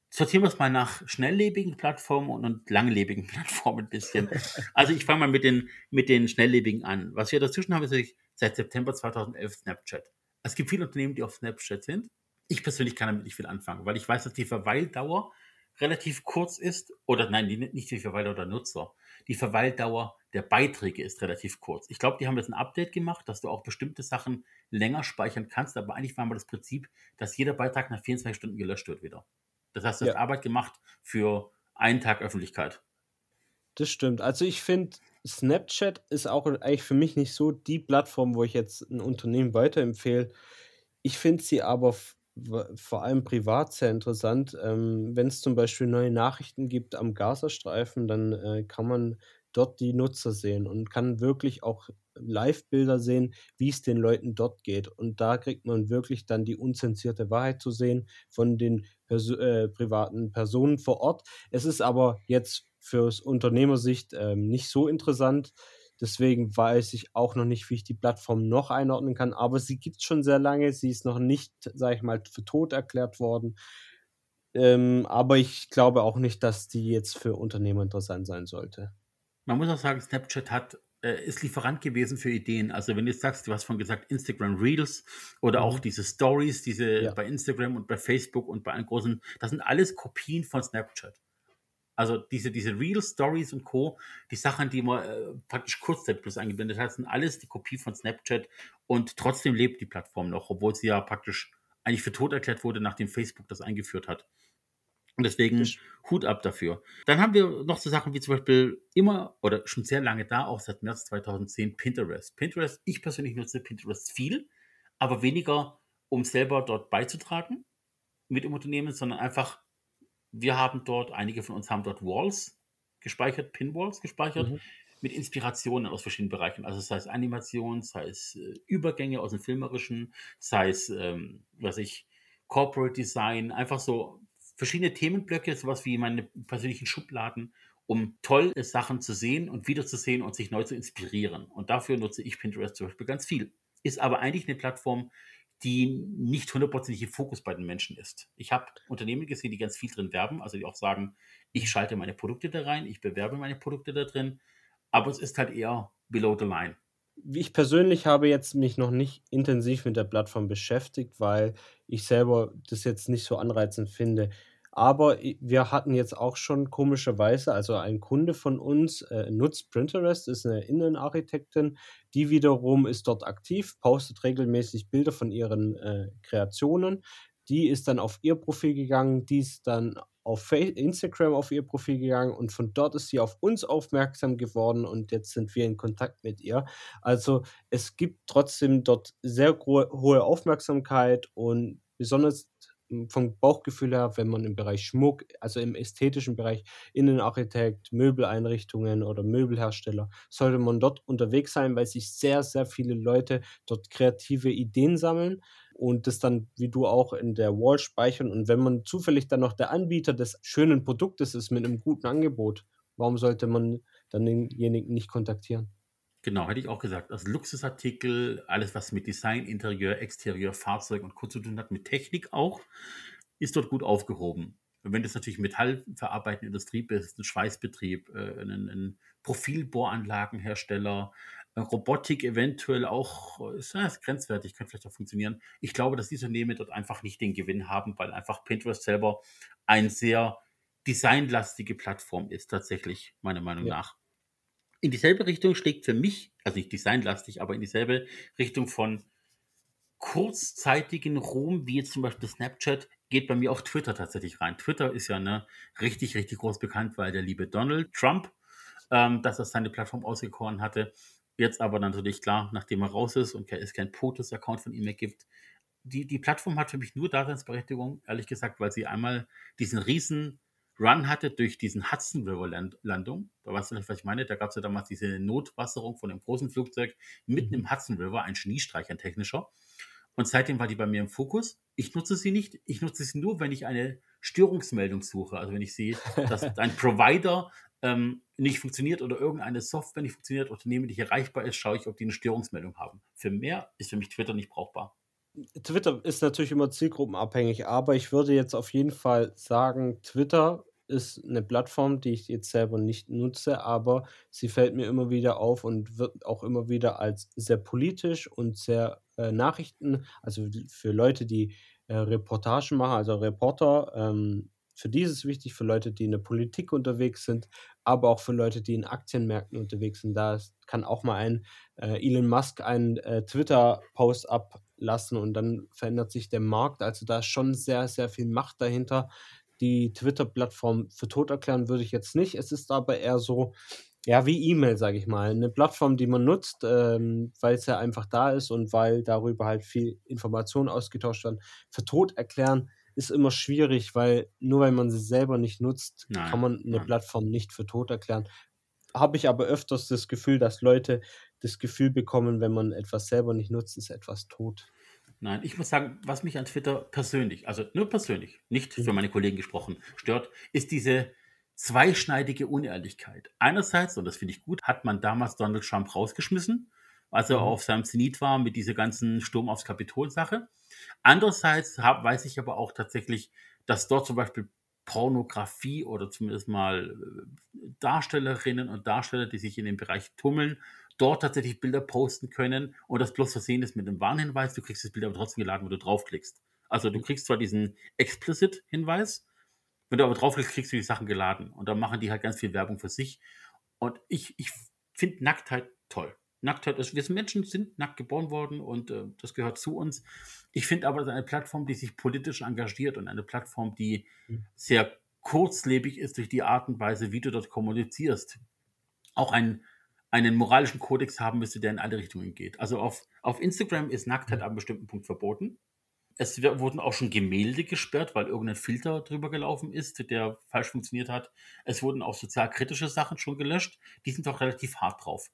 sortieren wir es mal nach schnelllebigen Plattformen und, und langlebigen Plattformen ein bisschen. Also ich fange mal mit den, mit den schnelllebigen an. Was wir dazwischen haben, ist natürlich seit September 2011 Snapchat. Es gibt viele Unternehmen, die auf Snapchat sind. Ich persönlich kann damit nicht viel anfangen, weil ich weiß, dass die Verweildauer relativ kurz ist. Oder nein, nicht die Verweildauer der Nutzer. Die Verweildauer der Beiträge ist relativ kurz. Ich glaube, die haben jetzt ein Update gemacht, dass du auch bestimmte Sachen länger speichern kannst, aber eigentlich war mal das Prinzip, dass jeder Beitrag nach 24 Stunden gelöscht wird wieder. Das heißt, du hast Ja. Arbeit gemacht für einen Tag Öffentlichkeit. Das stimmt. Also ich finde, Snapchat ist auch eigentlich für mich nicht so die Plattform, wo ich jetzt ein Unternehmen weiterempfehle. Ich finde sie aber vor allem privat sehr interessant. Ähm, Wenn es zum Beispiel neue Nachrichten gibt am Gazastreifen, dann äh, kann man dort die Nutzer sehen und kann wirklich auch Live-Bilder sehen, wie es den Leuten dort geht. Und da kriegt man wirklich dann die unzensierte Wahrheit zu sehen von den Perso äh, privaten Personen vor Ort. Es ist aber jetzt fürs Unternehmersicht ähm, nicht so interessant. Deswegen weiß ich auch noch nicht, wie ich die Plattform noch einordnen kann. Aber sie gibt es schon sehr lange. Sie ist noch nicht, sage ich mal, für tot erklärt worden. Ähm, aber ich glaube auch nicht, dass die jetzt für Unternehmer interessant sein sollte. Man muss auch sagen, Snapchat hat, äh, ist Lieferant gewesen für Ideen. Also wenn du jetzt sagst, du hast von gesagt, Instagram Reels oder auch Mhm. diese Stories, diese Ja. bei Instagram und bei Facebook und bei allen großen, das sind alles Kopien von Snapchat. Also diese, diese Reels, Stories und Co., die Sachen, die man äh, praktisch Kurzzeit plus eingeblendet hat, sind alles die Kopie von Snapchat und trotzdem lebt die Plattform noch, obwohl sie ja praktisch eigentlich für tot erklärt wurde, nachdem Facebook das eingeführt hat. Und deswegen Das- Hut ab dafür. Dann haben wir noch so Sachen wie zum Beispiel immer oder schon sehr lange da, auch seit März 2010, Pinterest. Pinterest, ich persönlich nutze Pinterest viel, aber weniger, um selber dort beizutragen mit dem Unternehmen, sondern einfach, wir haben dort, einige von uns haben dort Walls gespeichert, Pinwalls gespeichert, Mhm. mit Inspirationen aus verschiedenen Bereichen. Also sei es Animation, sei es äh, Übergänge aus dem Filmerischen, sei es, ähm, was ich, Corporate Design, einfach so verschiedene Themenblöcke, sowas wie meine persönlichen Schubladen, um tolle Sachen zu sehen und wiederzusehen und sich neu zu inspirieren. Und dafür nutze ich Pinterest zum Beispiel ganz viel. Ist aber eigentlich eine Plattform, die nicht hundertprozentig im Fokus bei den Menschen ist. Ich habe Unternehmen gesehen, die ganz viel drin werben, also die auch sagen, ich schalte meine Produkte da rein, ich bewerbe meine Produkte da drin, aber es ist halt eher below the line. Ich persönlich habe jetzt mich noch nicht intensiv mit der Plattform beschäftigt, weil ich selber das jetzt nicht so anreizend finde. Aber wir hatten jetzt auch schon komischerweise, also ein Kunde von uns äh, nutzt Pinterest, ist eine Innenarchitektin, die wiederum ist dort aktiv, postet regelmäßig Bilder von ihren äh, Kreationen. Die ist dann auf ihr Profil gegangen, die ist dann auf Instagram auf ihr Profil gegangen und von dort ist sie auf uns aufmerksam geworden und jetzt sind wir in Kontakt mit ihr. Also es gibt trotzdem dort sehr hohe Aufmerksamkeit und besonders vom Bauchgefühl her, wenn man im Bereich Schmuck, also im ästhetischen Bereich, Innenarchitekt, Möbeleinrichtungen oder Möbelhersteller, sollte man dort unterwegs sein, weil sich sehr, sehr viele Leute dort kreative Ideen sammeln und das dann, wie du auch in der Wall speichern. Und wenn man zufällig dann noch der Anbieter des schönen Produktes ist mit einem guten Angebot, warum sollte man dann denjenigen nicht kontaktieren? Genau, hätte ich auch gesagt. Also Luxusartikel, alles was mit Design, Interieur, Exterieur, Fahrzeug und Co. zu tun hat, mit Technik auch, ist dort gut aufgehoben. Und wenn das natürlich metallverarbeitende Industrie bist, ein Schweißbetrieb, äh, ein, ein Profilbohranlagenhersteller, äh, Robotik eventuell auch, äh, ist, ja, ist grenzwertig, könnte vielleicht auch funktionieren. Ich glaube, dass diese Unternehmen dort einfach nicht den Gewinn haben, weil einfach Pinterest selber ein sehr designlastige Plattform ist, tatsächlich, meiner Meinung Ja. nach in dieselbe Richtung schlägt für mich, also nicht designlastig, aber in dieselbe Richtung von kurzzeitigen Ruhm, wie jetzt zum Beispiel Snapchat, geht bei mir auch Twitter tatsächlich rein. Twitter ist ja ne, richtig, richtig groß bekannt, weil der liebe Donald Trump, ähm, dass er seine Plattform ausgekoren hatte. Jetzt aber natürlich klar, nachdem er raus ist und es kein POTUS-Account von ihm mehr gibt. Die, die Plattform hat für mich nur Daseinsberechtigung, ehrlich gesagt, weil sie einmal diesen riesen Run hatte durch diesen Hudson River Land Landung. Da weißt du nicht, was ich meine. Da gab es ja damals diese Notwasserung von einem großen Flugzeug mitten im Hudson River, ein Geniestreich, ein technischer. Und seitdem war die bei mir im Fokus. Ich nutze sie nicht. Ich nutze sie nur, wenn ich eine Störungsmeldung suche. Also wenn ich sehe, dass ein Provider ähm, nicht funktioniert oder irgendeine Software nicht funktioniert, Unternehmen nicht erreichbar ist, schaue ich, ob die eine Störungsmeldung haben. Für mehr ist für mich Twitter nicht brauchbar. Twitter ist natürlich immer zielgruppenabhängig, aber ich würde jetzt auf jeden Fall sagen, Twitter ist eine Plattform, die ich jetzt selber nicht nutze, aber sie fällt mir immer wieder auf und wird auch immer wieder als sehr politisch und sehr äh, Nachrichten, also für Leute, die äh, Reportagen machen, also Reporter, ähm, für die ist es wichtig, für Leute, die in der Politik unterwegs sind, aber auch für Leute, die in Aktienmärkten unterwegs sind. Da kann auch mal ein äh, Elon Musk einen äh, Twitter-Post ablassen und dann verändert sich der Markt. Also da ist schon sehr, sehr viel Macht dahinter. Die Twitter-Plattform für tot erklären würde ich jetzt nicht. Es ist aber eher so, ja, wie E-Mail, sage ich mal. Eine Plattform, die man nutzt, ähm, weil es ja einfach da ist und weil darüber halt viel Information ausgetauscht wird. Für tot erklären ist immer schwierig, weil nur weil man sie selber nicht nutzt, Nein, kann man eine nein. Plattform nicht für tot erklären. Habe ich aber öfters das Gefühl, dass Leute das Gefühl bekommen, wenn man etwas selber nicht nutzt, ist etwas tot. Nein, ich muss sagen, was mich an Twitter persönlich, also nur persönlich, nicht für Mhm. meine Kollegen gesprochen, stört, ist diese zweischneidige Unehrlichkeit. Einerseits, und das finde ich gut, hat man damals Donald Trump rausgeschmissen, als er Mhm. auf seinem Zenit war mit dieser ganzen Sturm aufs Kapitol-Sache. Andererseits hab, weiß ich aber auch tatsächlich, dass dort zum Beispiel Pornografie oder zumindest mal äh, Darstellerinnen und Darsteller, die sich in dem Bereich tummeln, dort tatsächlich Bilder posten können und das bloß versehen ist mit einem Warnhinweis. Du kriegst das Bild aber trotzdem geladen, wenn du draufklickst. Also du kriegst zwar diesen Explicit-Hinweis, wenn du aber draufklickst, kriegst du die Sachen geladen. Und dann machen die halt ganz viel Werbung für sich. Und ich, ich finde Nacktheit toll. Nacktheit ist, wir Menschen, sind nackt geboren worden und äh, das gehört zu uns. Ich finde aber, das ist eine Plattform, die sich politisch engagiert und eine Plattform, die Mhm. sehr kurzlebig ist durch die Art und Weise, wie du dort kommunizierst. Auch einen, einen moralischen Kodex haben müsste, der in alle Richtungen geht. Also auf, auf Instagram ist Nacktheit ab einem bestimmten Punkt verboten. Es wurden auch schon Gemälde gesperrt, weil irgendein Filter drüber gelaufen ist, der falsch funktioniert hat. Es wurden auch sozialkritische Sachen schon gelöscht. Die sind doch relativ hart drauf.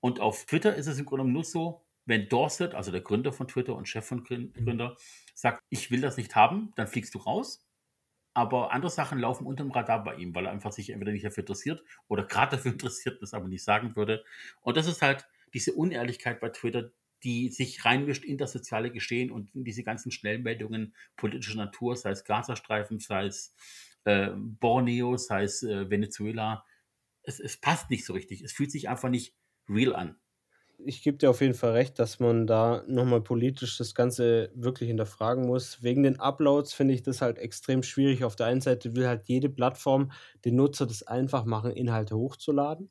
Und auf Twitter ist es im Grunde genommen nur so, wenn Dorset, also der Gründer von Twitter und Chef von Grün- Gründer, sagt, ich will das nicht haben, dann fliegst du raus. Aber andere Sachen laufen unterm Radar bei ihm, weil er einfach sich entweder nicht dafür interessiert oder gerade dafür interessiert, das aber nicht sagen würde. Und das ist halt diese Unehrlichkeit bei Twitter, die sich reinmischt in das soziale Geschehen und in diese ganzen Schnellmeldungen politischer Natur, sei es Gazastreifen, sei es äh, Borneo, sei es äh, Venezuela. Es, es passt nicht so richtig. Es fühlt sich einfach nicht real an. Ich gebe dir auf jeden Fall recht, dass man da nochmal politisch das Ganze wirklich hinterfragen muss. Wegen den Uploads finde ich das halt extrem schwierig. Auf der einen Seite will halt jede Plattform den Nutzer das einfach machen, Inhalte hochzuladen.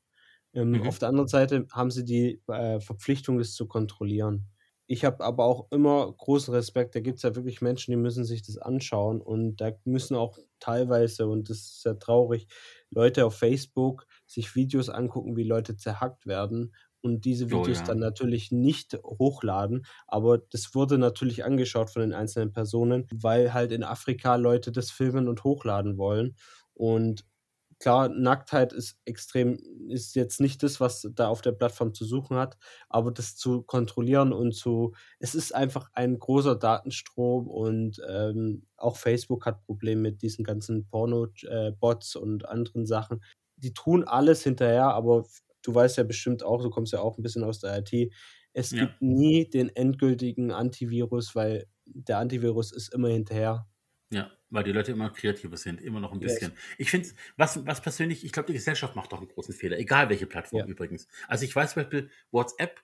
Ähm, Mhm. Auf der anderen Seite haben sie die äh, Verpflichtung, das zu kontrollieren. Ich habe aber auch immer großen Respekt. Da gibt es ja wirklich Menschen, die müssen sich das anschauen. Und da müssen auch teilweise, und das ist sehr traurig, Leute auf Facebook sich Videos angucken, wie Leute zerhackt werden und diese Oh Videos ja. dann natürlich nicht hochladen. Aber das wurde natürlich angeschaut von den einzelnen Personen, weil halt in Afrika Leute das filmen und hochladen wollen. Und klar, Nacktheit ist extrem, ist jetzt nicht das, was da auf der Plattform zu suchen hat, aber das zu kontrollieren und zu, es ist einfach ein großer Datenstrom und ähm, auch Facebook hat Probleme mit diesen ganzen Porno-Bots und anderen Sachen. Die tun alles hinterher, aber du weißt ja bestimmt auch, du kommst ja auch ein bisschen aus der IT, es Ja. gibt nie den endgültigen Antivirus, weil der Antivirus ist immer hinterher. Ja, weil die Leute immer kreativer sind, immer noch ein Ja, bisschen. Ich finde, was, was persönlich, ich glaube, die Gesellschaft macht doch einen großen Fehler, egal welche Plattform Ja. übrigens. Also ich weiß zum Beispiel, WhatsApp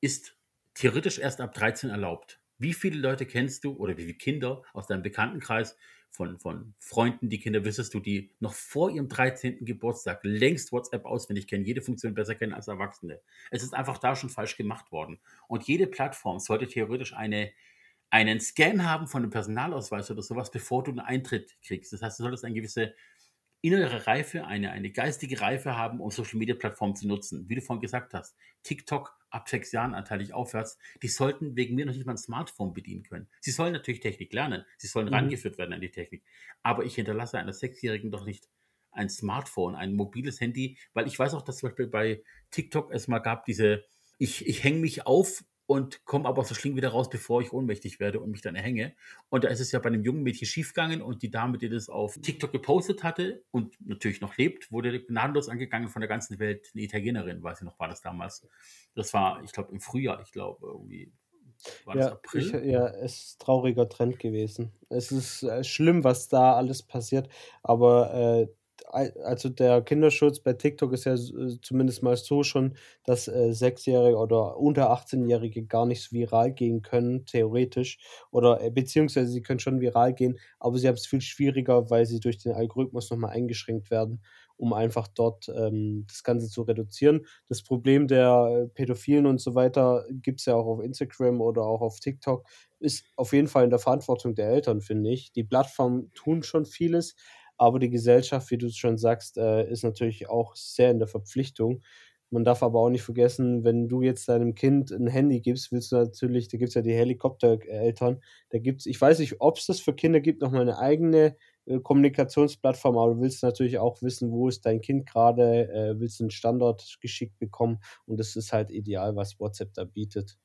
ist theoretisch erst ab 13 erlaubt. Wie viele Leute kennst du oder wie viele Kinder aus deinem Bekanntenkreis von, von Freunden, die Kinder wissest du, die noch vor ihrem 13. Geburtstag längst WhatsApp auswendig kennen, jede Funktion besser kennen als Erwachsene. Es ist einfach da schon falsch gemacht worden. Und jede Plattform sollte theoretisch eine, einen Scan haben von einem Personalausweis oder sowas, bevor du einen Eintritt kriegst. Das heißt, du solltest eine gewisse innere Reife, eine, eine geistige Reife haben, um Social Media Plattformen zu nutzen. Wie du vorhin gesagt hast, TikTok ab sechs Jahren anteilig aufwärts, die sollten wegen mir noch nicht mal ein Smartphone bedienen können. Sie sollen natürlich Technik lernen, sie sollen Mhm. rangeführt werden an die Technik. Aber ich hinterlasse einer Sechsjährigen doch nicht ein Smartphone, ein mobiles Handy, weil ich weiß auch, dass zum Beispiel bei TikTok es mal gab, diese, ich, ich hänge mich auf und komme aber aus der Schlinge wieder raus, bevor ich ohnmächtig werde und mich dann erhänge. Und da ist es ja bei einem jungen Mädchen schiefgegangen und die Dame, die das auf TikTok gepostet hatte und natürlich noch lebt, wurde gnadenlos angegangen von der ganzen Welt. Eine Italienerin, weiß ich noch, war das damals. Das war, ich glaube, im Frühjahr, ich glaube, irgendwie war das Ja, April. ich, ja, es ist trauriger Trend gewesen. Es ist äh, schlimm, was da alles passiert, aber äh, also der Kinderschutz bei TikTok ist ja äh, zumindest mal so schon, dass äh, Sechsjährige oder unter 18-Jährige gar nicht so viral gehen können, theoretisch. Oder äh, beziehungsweise sie können schon viral gehen, aber sie haben es viel schwieriger, weil sie durch den Algorithmus nochmal eingeschränkt werden, um einfach dort ähm, das Ganze zu reduzieren. Das Problem der äh, Pädophilen und so weiter gibt es ja auch auf Instagram oder auch auf TikTok, ist auf jeden Fall in der Verantwortung der Eltern, finde ich. Die Plattformen tun schon vieles, aber die Gesellschaft, wie du es schon sagst, äh, ist natürlich auch sehr in der Verpflichtung. Man darf aber auch nicht vergessen, wenn du jetzt deinem Kind ein Handy gibst, willst du natürlich, da gibt es ja die Helikoptereltern, da gibt es, ich weiß nicht, ob es das für Kinder gibt, nochmal eine eigene äh, Kommunikationsplattform, aber du willst natürlich auch wissen, wo ist dein Kind gerade, äh, willst einen Standort geschickt bekommen und das ist halt ideal, was WhatsApp da bietet.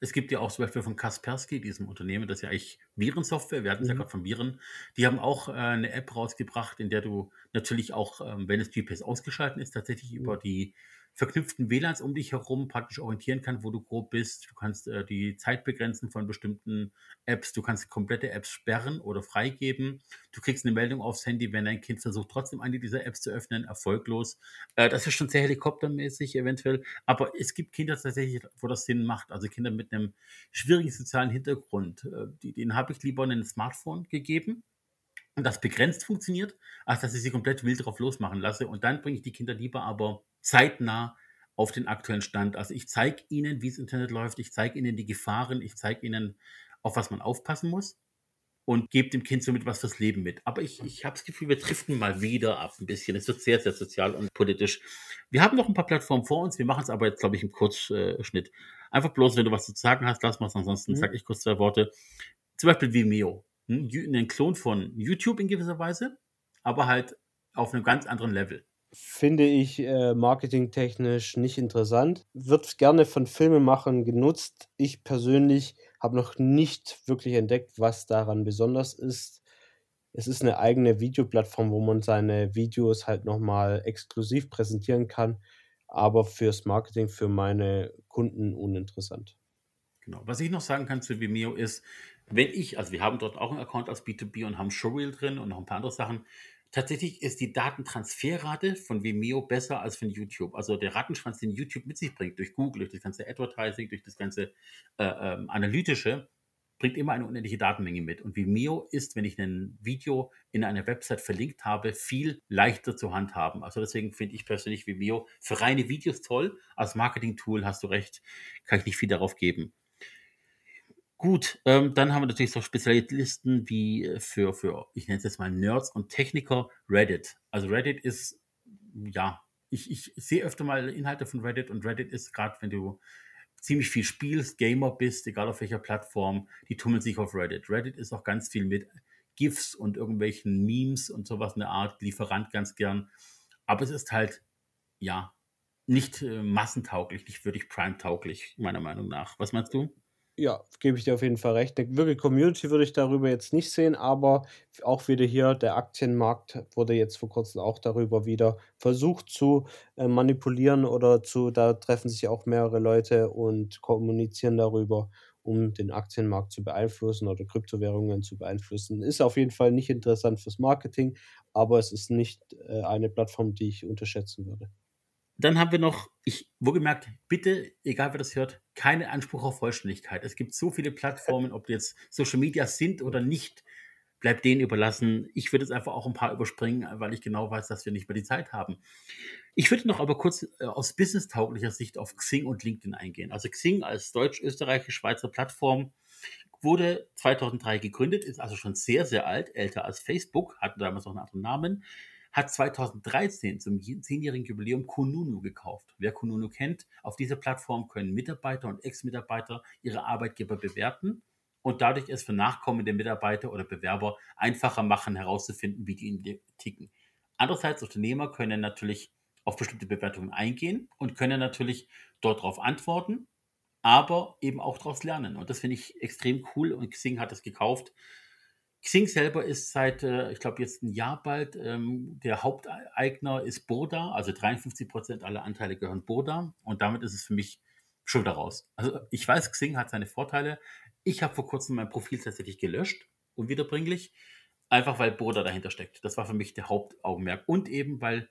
Es gibt ja auch zum Beispiel von Kaspersky, diesem Unternehmen, das ist ja eigentlich Virensoftware, wir hatten es ja Mhm. gerade von Viren, die haben auch äh, eine App rausgebracht, in der du natürlich auch, ähm, wenn das GPS ausgeschaltet ist, tatsächlich über die verknüpften WLANs um dich herum praktisch orientieren kann, wo du grob bist. Du kannst äh, die Zeit begrenzen von bestimmten Apps, du kannst komplette Apps sperren oder freigeben. Du kriegst eine Meldung aufs Handy, wenn dein Kind versucht, trotzdem eine dieser Apps zu öffnen, erfolglos. Äh, das ist schon sehr helikoptermäßig eventuell, aber es gibt Kinder tatsächlich, wo das Sinn macht. Also Kinder mit einem schwierigen sozialen Hintergrund, äh, denen habe ich lieber ein Smartphone gegeben und das begrenzt funktioniert, als dass ich sie komplett wild drauf losmachen lasse. Und dann bringe ich die Kinder lieber aber zeitnah auf den aktuellen Stand. Also ich zeige ihnen, wie das Internet läuft, ich zeige ihnen die Gefahren, ich zeige ihnen, auf was man aufpassen muss und gebe dem Kind somit was fürs Leben mit. Aber ich, ich habe das Gefühl, wir driften mal wieder ab ein bisschen. Es wird sehr, sehr sozial und politisch. Wir haben noch ein paar Plattformen vor uns. Wir machen es aber jetzt, glaube ich, im Kurzschnitt. Einfach bloß, wenn du was zu sagen hast, lass mal es. Ansonsten Mhm. sage ich kurz zwei Worte. Zum Beispiel Vimeo. Hm? Ein Klon von YouTube in gewisser Weise, aber halt auf einem ganz anderen Level. Finde ich äh, marketingtechnisch nicht interessant. Wird gerne von Filmemachern genutzt. Ich persönlich habe noch nicht wirklich entdeckt, was daran besonders ist. Es ist eine eigene Videoplattform, wo man seine Videos halt nochmal exklusiv präsentieren kann, aber fürs Marketing für meine Kunden uninteressant. Genau. Was ich noch sagen kann zu Vimeo ist, wenn ich, also wir haben dort auch einen Account als B2B und haben Showreel drin und noch ein paar andere Sachen. Tatsächlich ist die Datentransferrate von Vimeo besser als von YouTube. Also der Rattenschwanz, den YouTube mit sich bringt, durch Google, durch das ganze Advertising, durch das ganze äh, ähm, Analytische, bringt immer eine unendliche Datenmenge mit. Und Vimeo ist, wenn ich ein Video in einer Website verlinkt habe, viel leichter zu handhaben. Also deswegen finde ich persönlich Vimeo für reine Videos toll. Als Marketing-Tool hast du recht, kann ich nicht viel darauf geben. Gut, ähm, dann haben wir natürlich so Spezialisten wie äh, für, für, ich nenne es jetzt mal Nerds und Techniker, Reddit. Also Reddit ist, ja, ich, ich sehe öfter mal Inhalte von Reddit und Reddit ist gerade, wenn du ziemlich viel spielst, Gamer bist, egal auf welcher Plattform, die tummeln sich auf Reddit. Reddit ist auch ganz viel mit GIFs und irgendwelchen Memes und sowas in der Art, Lieferant ganz gern. Aber es ist halt, ja, nicht äh, massentauglich, nicht wirklich prime-tauglich, meiner Meinung nach. Was meinst du? Ja, gebe ich dir auf jeden Fall recht. Eine wirkliche Community würde ich darüber jetzt nicht sehen, aber auch wieder hier, der Aktienmarkt wurde jetzt vor Kurzem auch darüber wieder versucht zu äh, manipulieren oder zu, da treffen sich auch mehrere Leute und kommunizieren darüber, um den Aktienmarkt zu beeinflussen oder Kryptowährungen zu beeinflussen. Ist auf jeden Fall nicht interessant fürs Marketing, aber es ist nicht äh, eine Plattform, die ich unterschätzen würde. Dann haben wir noch, ich, wohlgemerkt, bitte, egal wer das hört, keinen Anspruch auf Vollständigkeit. Es gibt so viele Plattformen, ob die jetzt Social Media sind oder nicht, bleibt denen überlassen. Ich würde jetzt einfach auch ein paar überspringen, weil ich genau weiß, dass wir nicht mehr die Zeit haben. Ich würde noch aber kurz äh, aus businesstauglicher Sicht auf Xing und LinkedIn eingehen. Also Xing als deutsch-österreichisch-schweizer Plattform wurde 2003 gegründet, ist also schon sehr, sehr alt, älter als Facebook, hatte damals noch einen anderen Namen hat 2013 zum zehnjährigen Jubiläum Kununu gekauft. Wer Kununu kennt, auf dieser Plattform können Mitarbeiter und Ex-Mitarbeiter ihre Arbeitgeber bewerten und dadurch es für nachkommende Mitarbeiter oder Bewerber einfacher machen, herauszufinden, wie die ticken. Andererseits, Unternehmer können natürlich auf bestimmte Bewertungen eingehen und können natürlich dort darauf antworten, aber eben auch daraus lernen. Und das finde ich extrem cool und Xing hat das gekauft. Xing selber ist seit, äh, ich glaube, jetzt ein Jahr bald, ähm, der Haupteigner ist Burda, also 53 Prozent aller Anteile gehören Burda und damit ist es für mich schon wieder raus. Also ich weiß, Xing hat seine Vorteile. Ich habe vor kurzem mein Profil tatsächlich gelöscht, unwiederbringlich, einfach weil Burda dahinter steckt. Das war für mich der Hauptaugenmerk und eben weil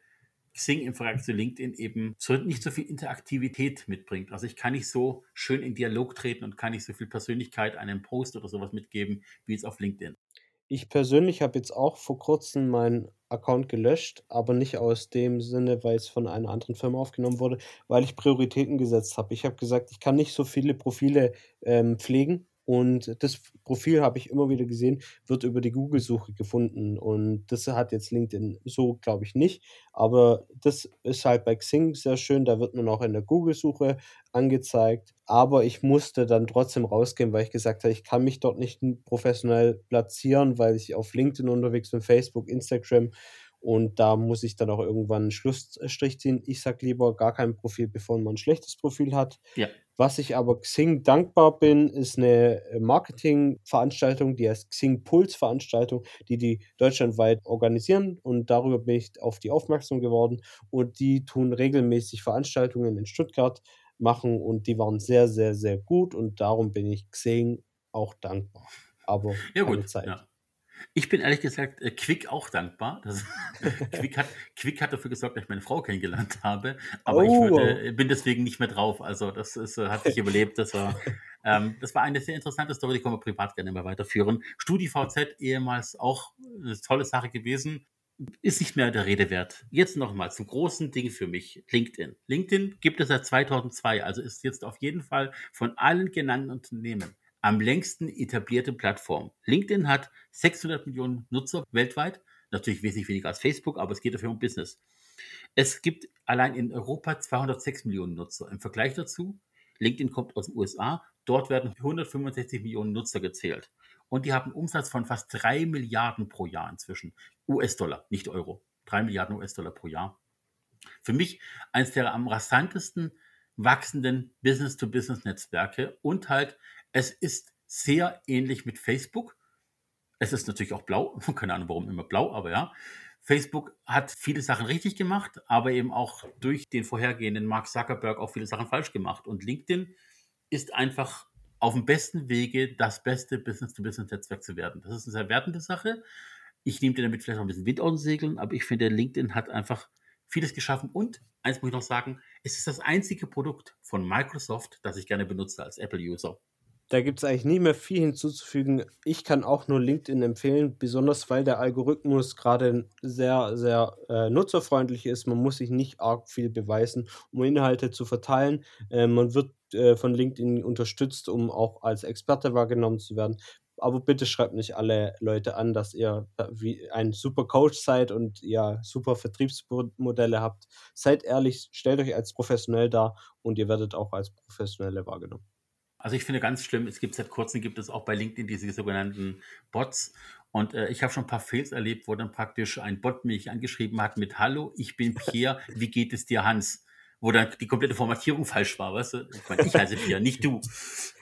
Xing im Vergleich zu LinkedIn eben so nicht so viel Interaktivität mitbringt. Also ich kann nicht so schön in Dialog treten und kann nicht so viel Persönlichkeit einem Post oder sowas mitgeben, wie es auf LinkedIn. Ich persönlich habe jetzt auch vor Kurzem meinen Account gelöscht, aber nicht aus dem Sinne, weil es von einer anderen Firma aufgenommen wurde, weil ich Prioritäten gesetzt habe. Ich habe gesagt, ich kann nicht so viele Profile, ähm, pflegen und das Profil habe ich immer wieder gesehen, wird über die Google-Suche gefunden. Und das hat jetzt LinkedIn so, glaube ich, nicht. Aber das ist halt bei Xing sehr schön. Da wird man auch in der Google-Suche angezeigt. Aber ich musste dann trotzdem rausgehen, weil ich gesagt habe, ich kann mich dort nicht professionell platzieren, weil ich auf LinkedIn unterwegs bin, Facebook, Instagram. Und da muss ich dann auch irgendwann einen Schlussstrich ziehen. Ich sage lieber gar kein Profil, bevor man ein schlechtes Profil hat. Ja. Was ich aber Xing dankbar bin, ist eine äh, Marketingveranstaltung, die heißt Xing Puls Veranstaltung, die die deutschlandweit organisieren und darüber bin ich auf die aufmerksam geworden und die tun regelmäßig Veranstaltungen in Stuttgart machen und die waren sehr, sehr, sehr gut und darum bin ich Xing auch dankbar. Aber Ja keine gut, Zeit. ja. Ich bin ehrlich gesagt äh, Quick auch dankbar. Das, Quick, hat, Quick hat dafür gesorgt, dass ich meine Frau kennengelernt habe, aber ich Oh, würde, wow. äh, bin deswegen nicht mehr drauf. Also das ist, äh, hat sich überlebt. Das war, ähm, das war eine sehr interessante Story, die können wir privat gerne mal weiterführen. StudiVZ, ehemals auch eine tolle Sache gewesen, ist nicht mehr der Rede wert. Jetzt nochmal zum großen Ding für mich, LinkedIn. LinkedIn gibt es seit 2002, also ist jetzt auf jeden Fall von allen genannten Unternehmen am längsten etablierte Plattform. LinkedIn hat 600 Millionen Nutzer weltweit, natürlich wesentlich weniger als Facebook, aber es geht dafür um Business. Es gibt allein in Europa 206 Millionen Nutzer. Im Vergleich dazu, LinkedIn kommt aus den USA, dort werden 165 Millionen Nutzer gezählt. Und die haben einen Umsatz von fast 3 Milliarden pro Jahr inzwischen. US-Dollar, nicht Euro. 3 Milliarden US-Dollar pro Jahr. Für mich eines der am rasantesten wachsenden Business-to-Business-Netzwerke und halt, es ist sehr ähnlich mit Facebook. Es ist natürlich auch blau, keine Ahnung warum immer blau, aber ja. Facebook hat viele Sachen richtig gemacht, aber eben auch durch den vorhergehenden Mark Zuckerberg auch viele Sachen falsch gemacht. Und LinkedIn ist einfach auf dem besten Wege, das beste Business-to-Business-Netzwerk zu werden. Das ist eine sehr wertende Sache. Ich nehme dir damit vielleicht auch ein bisschen Wind aus den Segeln, aber ich finde, LinkedIn hat einfach vieles geschaffen. Und eins muss ich noch sagen, es ist das einzige Produkt von Microsoft, das ich gerne benutze als Apple-User. Da gibt es eigentlich nie mehr viel hinzuzufügen. Ich kann auch nur LinkedIn empfehlen, besonders weil der Algorithmus gerade sehr, sehr äh, nutzerfreundlich ist. Man muss sich nicht arg viel beweisen, um Inhalte zu verteilen. Äh, man wird äh, von LinkedIn unterstützt, um auch als Experte wahrgenommen zu werden. Aber bitte schreibt nicht alle Leute an, dass ihr ein super Coach seid und ihr super Vertriebsmodelle habt. Seid ehrlich, stellt euch als professionell dar und ihr werdet auch als Professionelle wahrgenommen. Also ich finde ganz schlimm, es gibt seit kurzem gibt es auch bei LinkedIn diese sogenannten Bots. Und äh, ich habe schon ein paar Fails erlebt, wo dann praktisch ein Bot mich angeschrieben hat mit Hallo, ich bin Pierre, wie geht es dir, Hans? Wo dann die komplette Formatierung falsch war, weißt du? Ich meine, ich heiße Pierre, nicht du.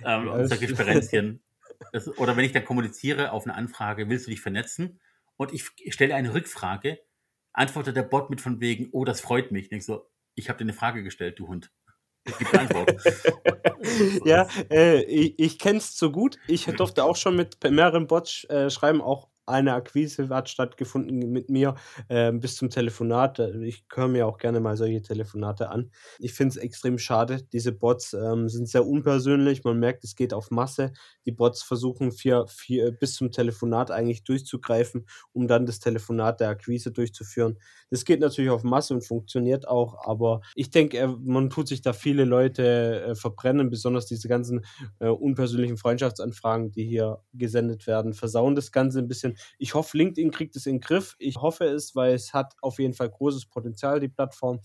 Ähm, Ja, solche Sperenzchen. Oder wenn ich dann kommuniziere auf eine Anfrage, willst du dich vernetzen? Und ich stelle eine Rückfrage, antwortet der Bot mit von wegen, oh, das freut mich. Ich denke so, ich habe dir eine Frage gestellt, du Hund. Ja, äh, ich, ich kenne es so gut. Ich durfte auch schon mit mehreren Bots äh, schreiben. Auch eine Akquise hat stattgefunden mit mir äh, bis zum Telefonat. Äh, Ich höre mir auch gerne mal solche Telefonate an. Ich finde es extrem schade. Diese Bots ähm, sind sehr unpersönlich. Man merkt, es geht auf Masse. Die Bots versuchen vier, vier, bis zum Telefonat eigentlich durchzugreifen, um dann das Telefonat der Akquise durchzuführen. Das geht natürlich auf Masse und funktioniert auch, aber ich denke, äh, man tut sich da viele Leute äh, verbrennen, besonders diese ganzen äh, unpersönlichen Freundschaftsanfragen, die hier gesendet werden, versauen das Ganze ein bisschen. Ich hoffe, LinkedIn kriegt es in den Griff. Ich hoffe es, weil es hat auf jeden Fall großes Potenzial, die Plattform.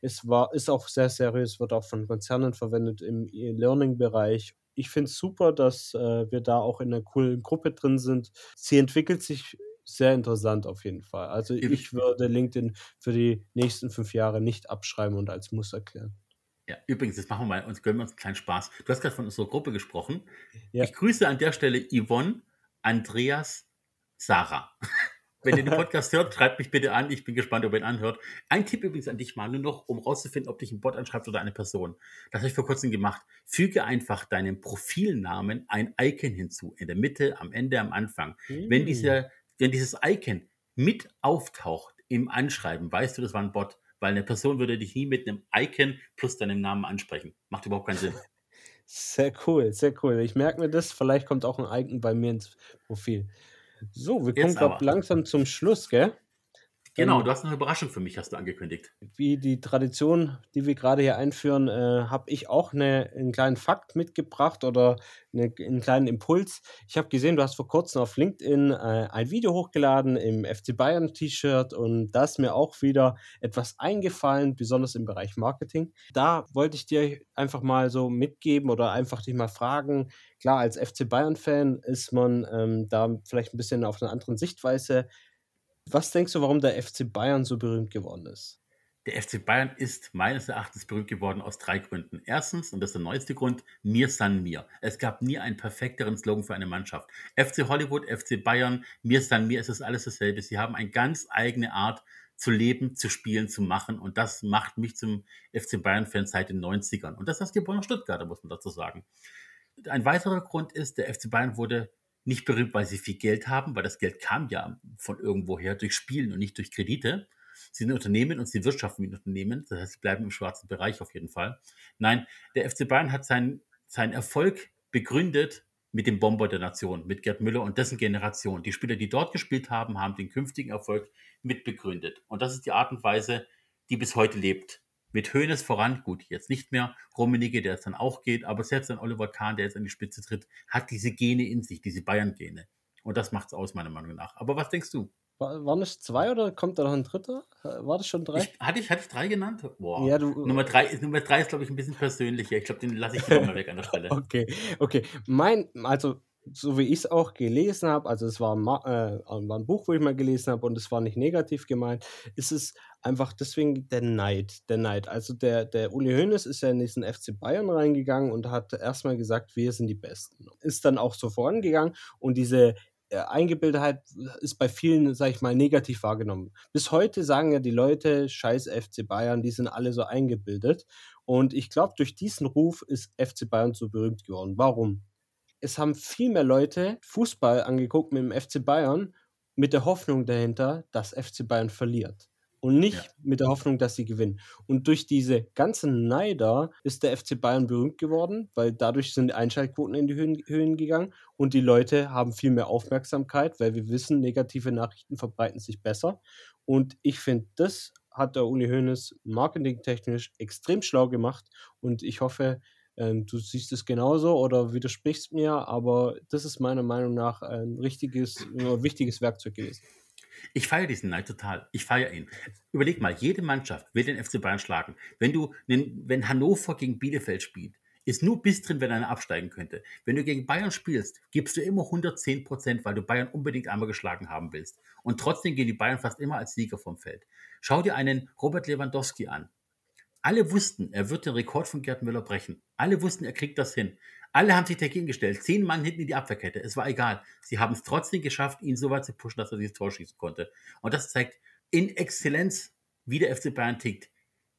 Es war, ist auch sehr seriös, wird auch von Konzernen verwendet im E-Learning-Bereich. Ich finde es super, dass äh, wir da auch in einer coolen Gruppe drin sind. Sie entwickelt sich sehr interessant auf jeden Fall. Also ich würde LinkedIn für die nächsten fünf Jahre nicht abschreiben und als Muss erklären. Ja, übrigens, jetzt machen wir mal, uns gönnen wir uns einen kleinen Spaß. Du hast gerade von unserer Gruppe gesprochen. Ja. Ich grüße an der Stelle Yvonne, Andreas, Sarah. Wenn ihr den Podcast hört, schreibt mich bitte an. Ich bin gespannt, ob ihr ihn anhört. Ein Tipp übrigens an dich, Manu, noch, um rauszufinden, ob dich ein Bot anschreibt oder eine Person. Das habe ich vor kurzem gemacht. Füge einfach deinem Profilnamen ein Icon hinzu. In der Mitte, am Ende, am Anfang. Wenn, Hm. dieser, wenn dieses Icon mit auftaucht im Anschreiben, weißt du, das war ein Bot. Weil eine Person würde dich nie mit einem Icon plus deinem Namen ansprechen. Macht überhaupt keinen Sinn. Sehr cool, sehr cool. Ich merke mir das. Vielleicht kommt auch ein Icon bei mir ins Profil. So, wir kommen aber. langsam zum Schluss, gell? Genau, Ähm, du hast eine Überraschung für mich, hast du angekündigt. wie die Tradition, die wir gerade hier einführen, äh, habe ich auch eine, einen kleinen Fakt mitgebracht oder eine, einen kleinen Impuls. Ich habe gesehen, du hast vor kurzem auf LinkedIn äh, ein Video hochgeladen im FC Bayern T-Shirt und da ist mir auch wieder etwas eingefallen, besonders im Bereich Marketing. Da wollte ich dir einfach mal so mitgeben oder einfach dich mal fragen. Klar, als FC Bayern-Fan ist man ähm, da vielleicht ein bisschen auf einer anderen Sichtweise. Was denkst du, warum der FC Bayern so berühmt geworden ist? Der FC Bayern ist meines Erachtens berühmt geworden aus drei Gründen. Erstens, und das ist der neueste Grund, mir san mir. Es gab nie einen perfekteren Slogan für eine Mannschaft. FC Hollywood, FC Bayern, mir san mir, es ist alles dasselbe. Sie haben eine ganz eigene Art zu leben, zu spielen, zu machen. Und das macht mich zum FC Bayern-Fan seit den 90ern. Und das ist das Geborener Stuttgarter, muss man dazu sagen. Ein weiterer Grund ist, der FC Bayern wurde nicht berühmt, weil sie viel Geld haben, weil das Geld kam ja von irgendwoher durch Spielen und nicht durch Kredite. Sie sind Unternehmen und sie wirtschaften ein Unternehmen. Das heißt, sie bleiben im schwarzen Bereich auf jeden Fall. Nein, der FC Bayern hat seinen, seinen Erfolg begründet mit dem Bomber der Nation, mit Gerd Müller und dessen Generation. Die Spieler, die dort gespielt haben, haben den künftigen Erfolg mit begründet. Und das ist die Art und Weise, die bis heute lebt. Mit Hoeneß voran, gut, jetzt nicht mehr. Rummenigge, der es dann auch geht, aber selbst ein Oliver Kahn, der jetzt an die Spitze tritt, hat diese Gene in sich, diese Bayern-Gene. Und das macht es aus, meiner Meinung nach. Aber was denkst du? War, waren es zwei oder kommt da noch ein dritter? Äh, War das schon drei? Ich, hatte, ich, hatte ich drei genannt? Boah. Ja, du- Nummer drei, ist- Nummer drei ist, glaube ich, ein bisschen persönlicher. Ich glaube, den lasse ich lieber mal weg an der Stelle. Okay, okay. Mein, also, so wie ich es auch gelesen habe, also es war, ein äh, war ein Buch, wo ich mal gelesen habe und es war nicht negativ gemeint, ist es einfach deswegen der Neid, der Neid. Also der, der Uli Hoeneß ist ja in diesen FC Bayern reingegangen und hat erstmal gesagt, wir sind die Besten. Ist dann auch so vorangegangen und diese äh, Eingebildetheit ist bei vielen, sag ich mal, negativ wahrgenommen. Bis heute sagen ja die Leute, scheiß FC Bayern, die sind alle so eingebildet. Und ich glaube, durch diesen Ruf ist FC Bayern so berühmt geworden. Warum? Es haben viel mehr Leute Fußball angeguckt mit dem FC Bayern mit der Hoffnung dahinter, dass FC Bayern verliert. Und nicht Ja. mit der Hoffnung, dass sie gewinnen. Und durch diese ganzen Neider ist der FC Bayern berühmt geworden, weil dadurch sind die Einschaltquoten in die Höhen, Höhen gegangen und die Leute haben viel mehr Aufmerksamkeit, weil wir wissen, negative Nachrichten verbreiten sich besser. Und ich finde, das hat der Uli Hoeneß marketingtechnisch extrem schlau gemacht und ich hoffe, ähm, du siehst es genauso oder widersprichst mir, aber das ist meiner Meinung nach ein richtiges, ein wichtiges Werkzeug gewesen. Ich feiere diesen Neid total. Ich feiere ihn. Überleg mal, jede Mannschaft will den FC Bayern schlagen. Wenn du, wenn Hannover gegen Bielefeld spielt, ist nur Biss drin, wenn einer absteigen könnte. Wenn du gegen Bayern spielst, gibst du immer 110 Prozent, weil du Bayern unbedingt einmal geschlagen haben willst. Und trotzdem gehen die Bayern fast immer als Sieger vom Feld. Schau dir einen Robert Lewandowski an. Alle wussten, er wird den Rekord von Gerd Müller brechen. Alle wussten, er kriegt das hin. Alle haben sich dagegen gestellt. Zehn Mann hinten in die Abwehrkette. Es war egal. Sie haben es trotzdem geschafft, ihn so weit zu pushen, dass er dieses Tor schießen konnte. Und das zeigt in Exzellenz, wie der FC Bayern tickt.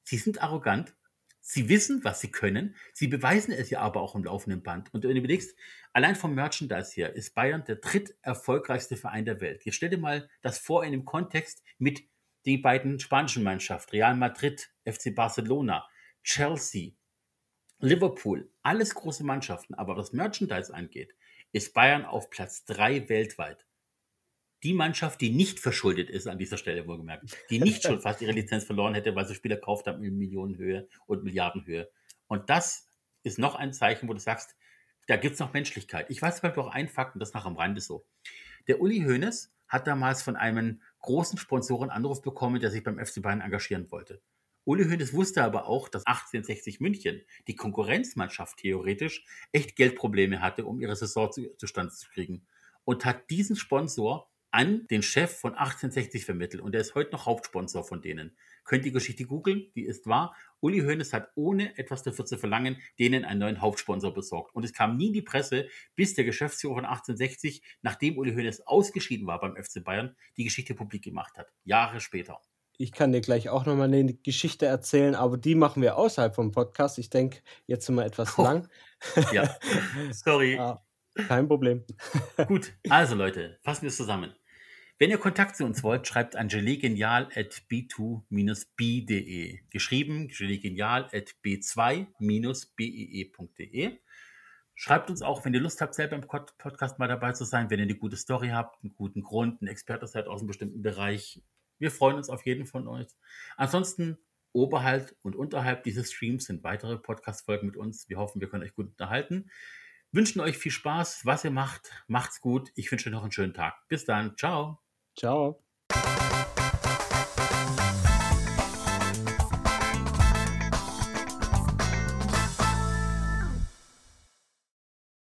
Sie sind arrogant. Sie wissen, was sie können. Sie beweisen es ja aber auch im laufenden Band. Und wenn du überlegst, allein vom Merchandise her ist Bayern der dritt erfolgreichste Verein der Welt. Jetzt stell dir mal das vor in dem Kontext mit den beiden spanischen Mannschaften, Real Madrid, FC Barcelona, Chelsea, Liverpool, alles große Mannschaften. Aber was Merchandise angeht, ist Bayern auf Platz drei weltweit. Die Mannschaft, die nicht verschuldet ist an dieser Stelle, wohlgemerkt, die nicht schon fast ihre Lizenz verloren hätte, weil sie Spieler gekauft haben in Millionenhöhe und Milliardenhöhe. Und das ist noch ein Zeichen, wo du sagst, da gibt es noch Menschlichkeit. Ich weiß zum Beispiel auch einen Fakt, und das nach am Rande so. Der Uli Hoeneß hat damals von einem großen Sponsoren Anruf bekommen, der sich beim FC Bayern engagieren wollte. Uli Hoeneß wusste aber auch, dass 1860 München, die Konkurrenzmannschaft theoretisch, echt Geldprobleme hatte, um ihre Saison zu, zustande zu kriegen. Und hat diesen Sponsor an den Chef von 1860 vermittelt und der ist heute noch Hauptsponsor von denen. Könnt die Geschichte googeln, die ist wahr. Uli Hoeneß hat ohne etwas dafür zu verlangen, denen einen neuen Hauptsponsor besorgt. Und es kam nie in die Presse, bis der Geschäftsführer von 1860, nachdem Uli Hoeneß ausgeschieden war beim FC Bayern, die Geschichte publik gemacht hat. Jahre später. Ich kann dir gleich auch nochmal eine Geschichte erzählen, aber die machen wir außerhalb vom Podcast. Ich denke, jetzt sind wir etwas oh. lang. Ja, sorry. Kein Problem. Gut, also Leute, fassen wir es zusammen. Wenn ihr Kontakt zu uns wollt, schreibt an gelegenial.b2-b.de. Geschrieben gelegenial.b2-bee.de. Schreibt uns auch, wenn ihr Lust habt, selber im Podcast mal dabei zu sein, wenn ihr eine gute Story habt, einen guten Grund, ein Experte seid aus einem bestimmten Bereich. Wir freuen uns auf jeden von euch. Ansonsten oberhalb und unterhalb dieses Streams sind weitere Podcast-Folgen mit uns. Wir hoffen, wir können euch gut unterhalten. Wünschen euch viel Spaß, was ihr macht. Macht's gut. Ich wünsche euch noch einen schönen Tag. Bis dann. Ciao. Ciao.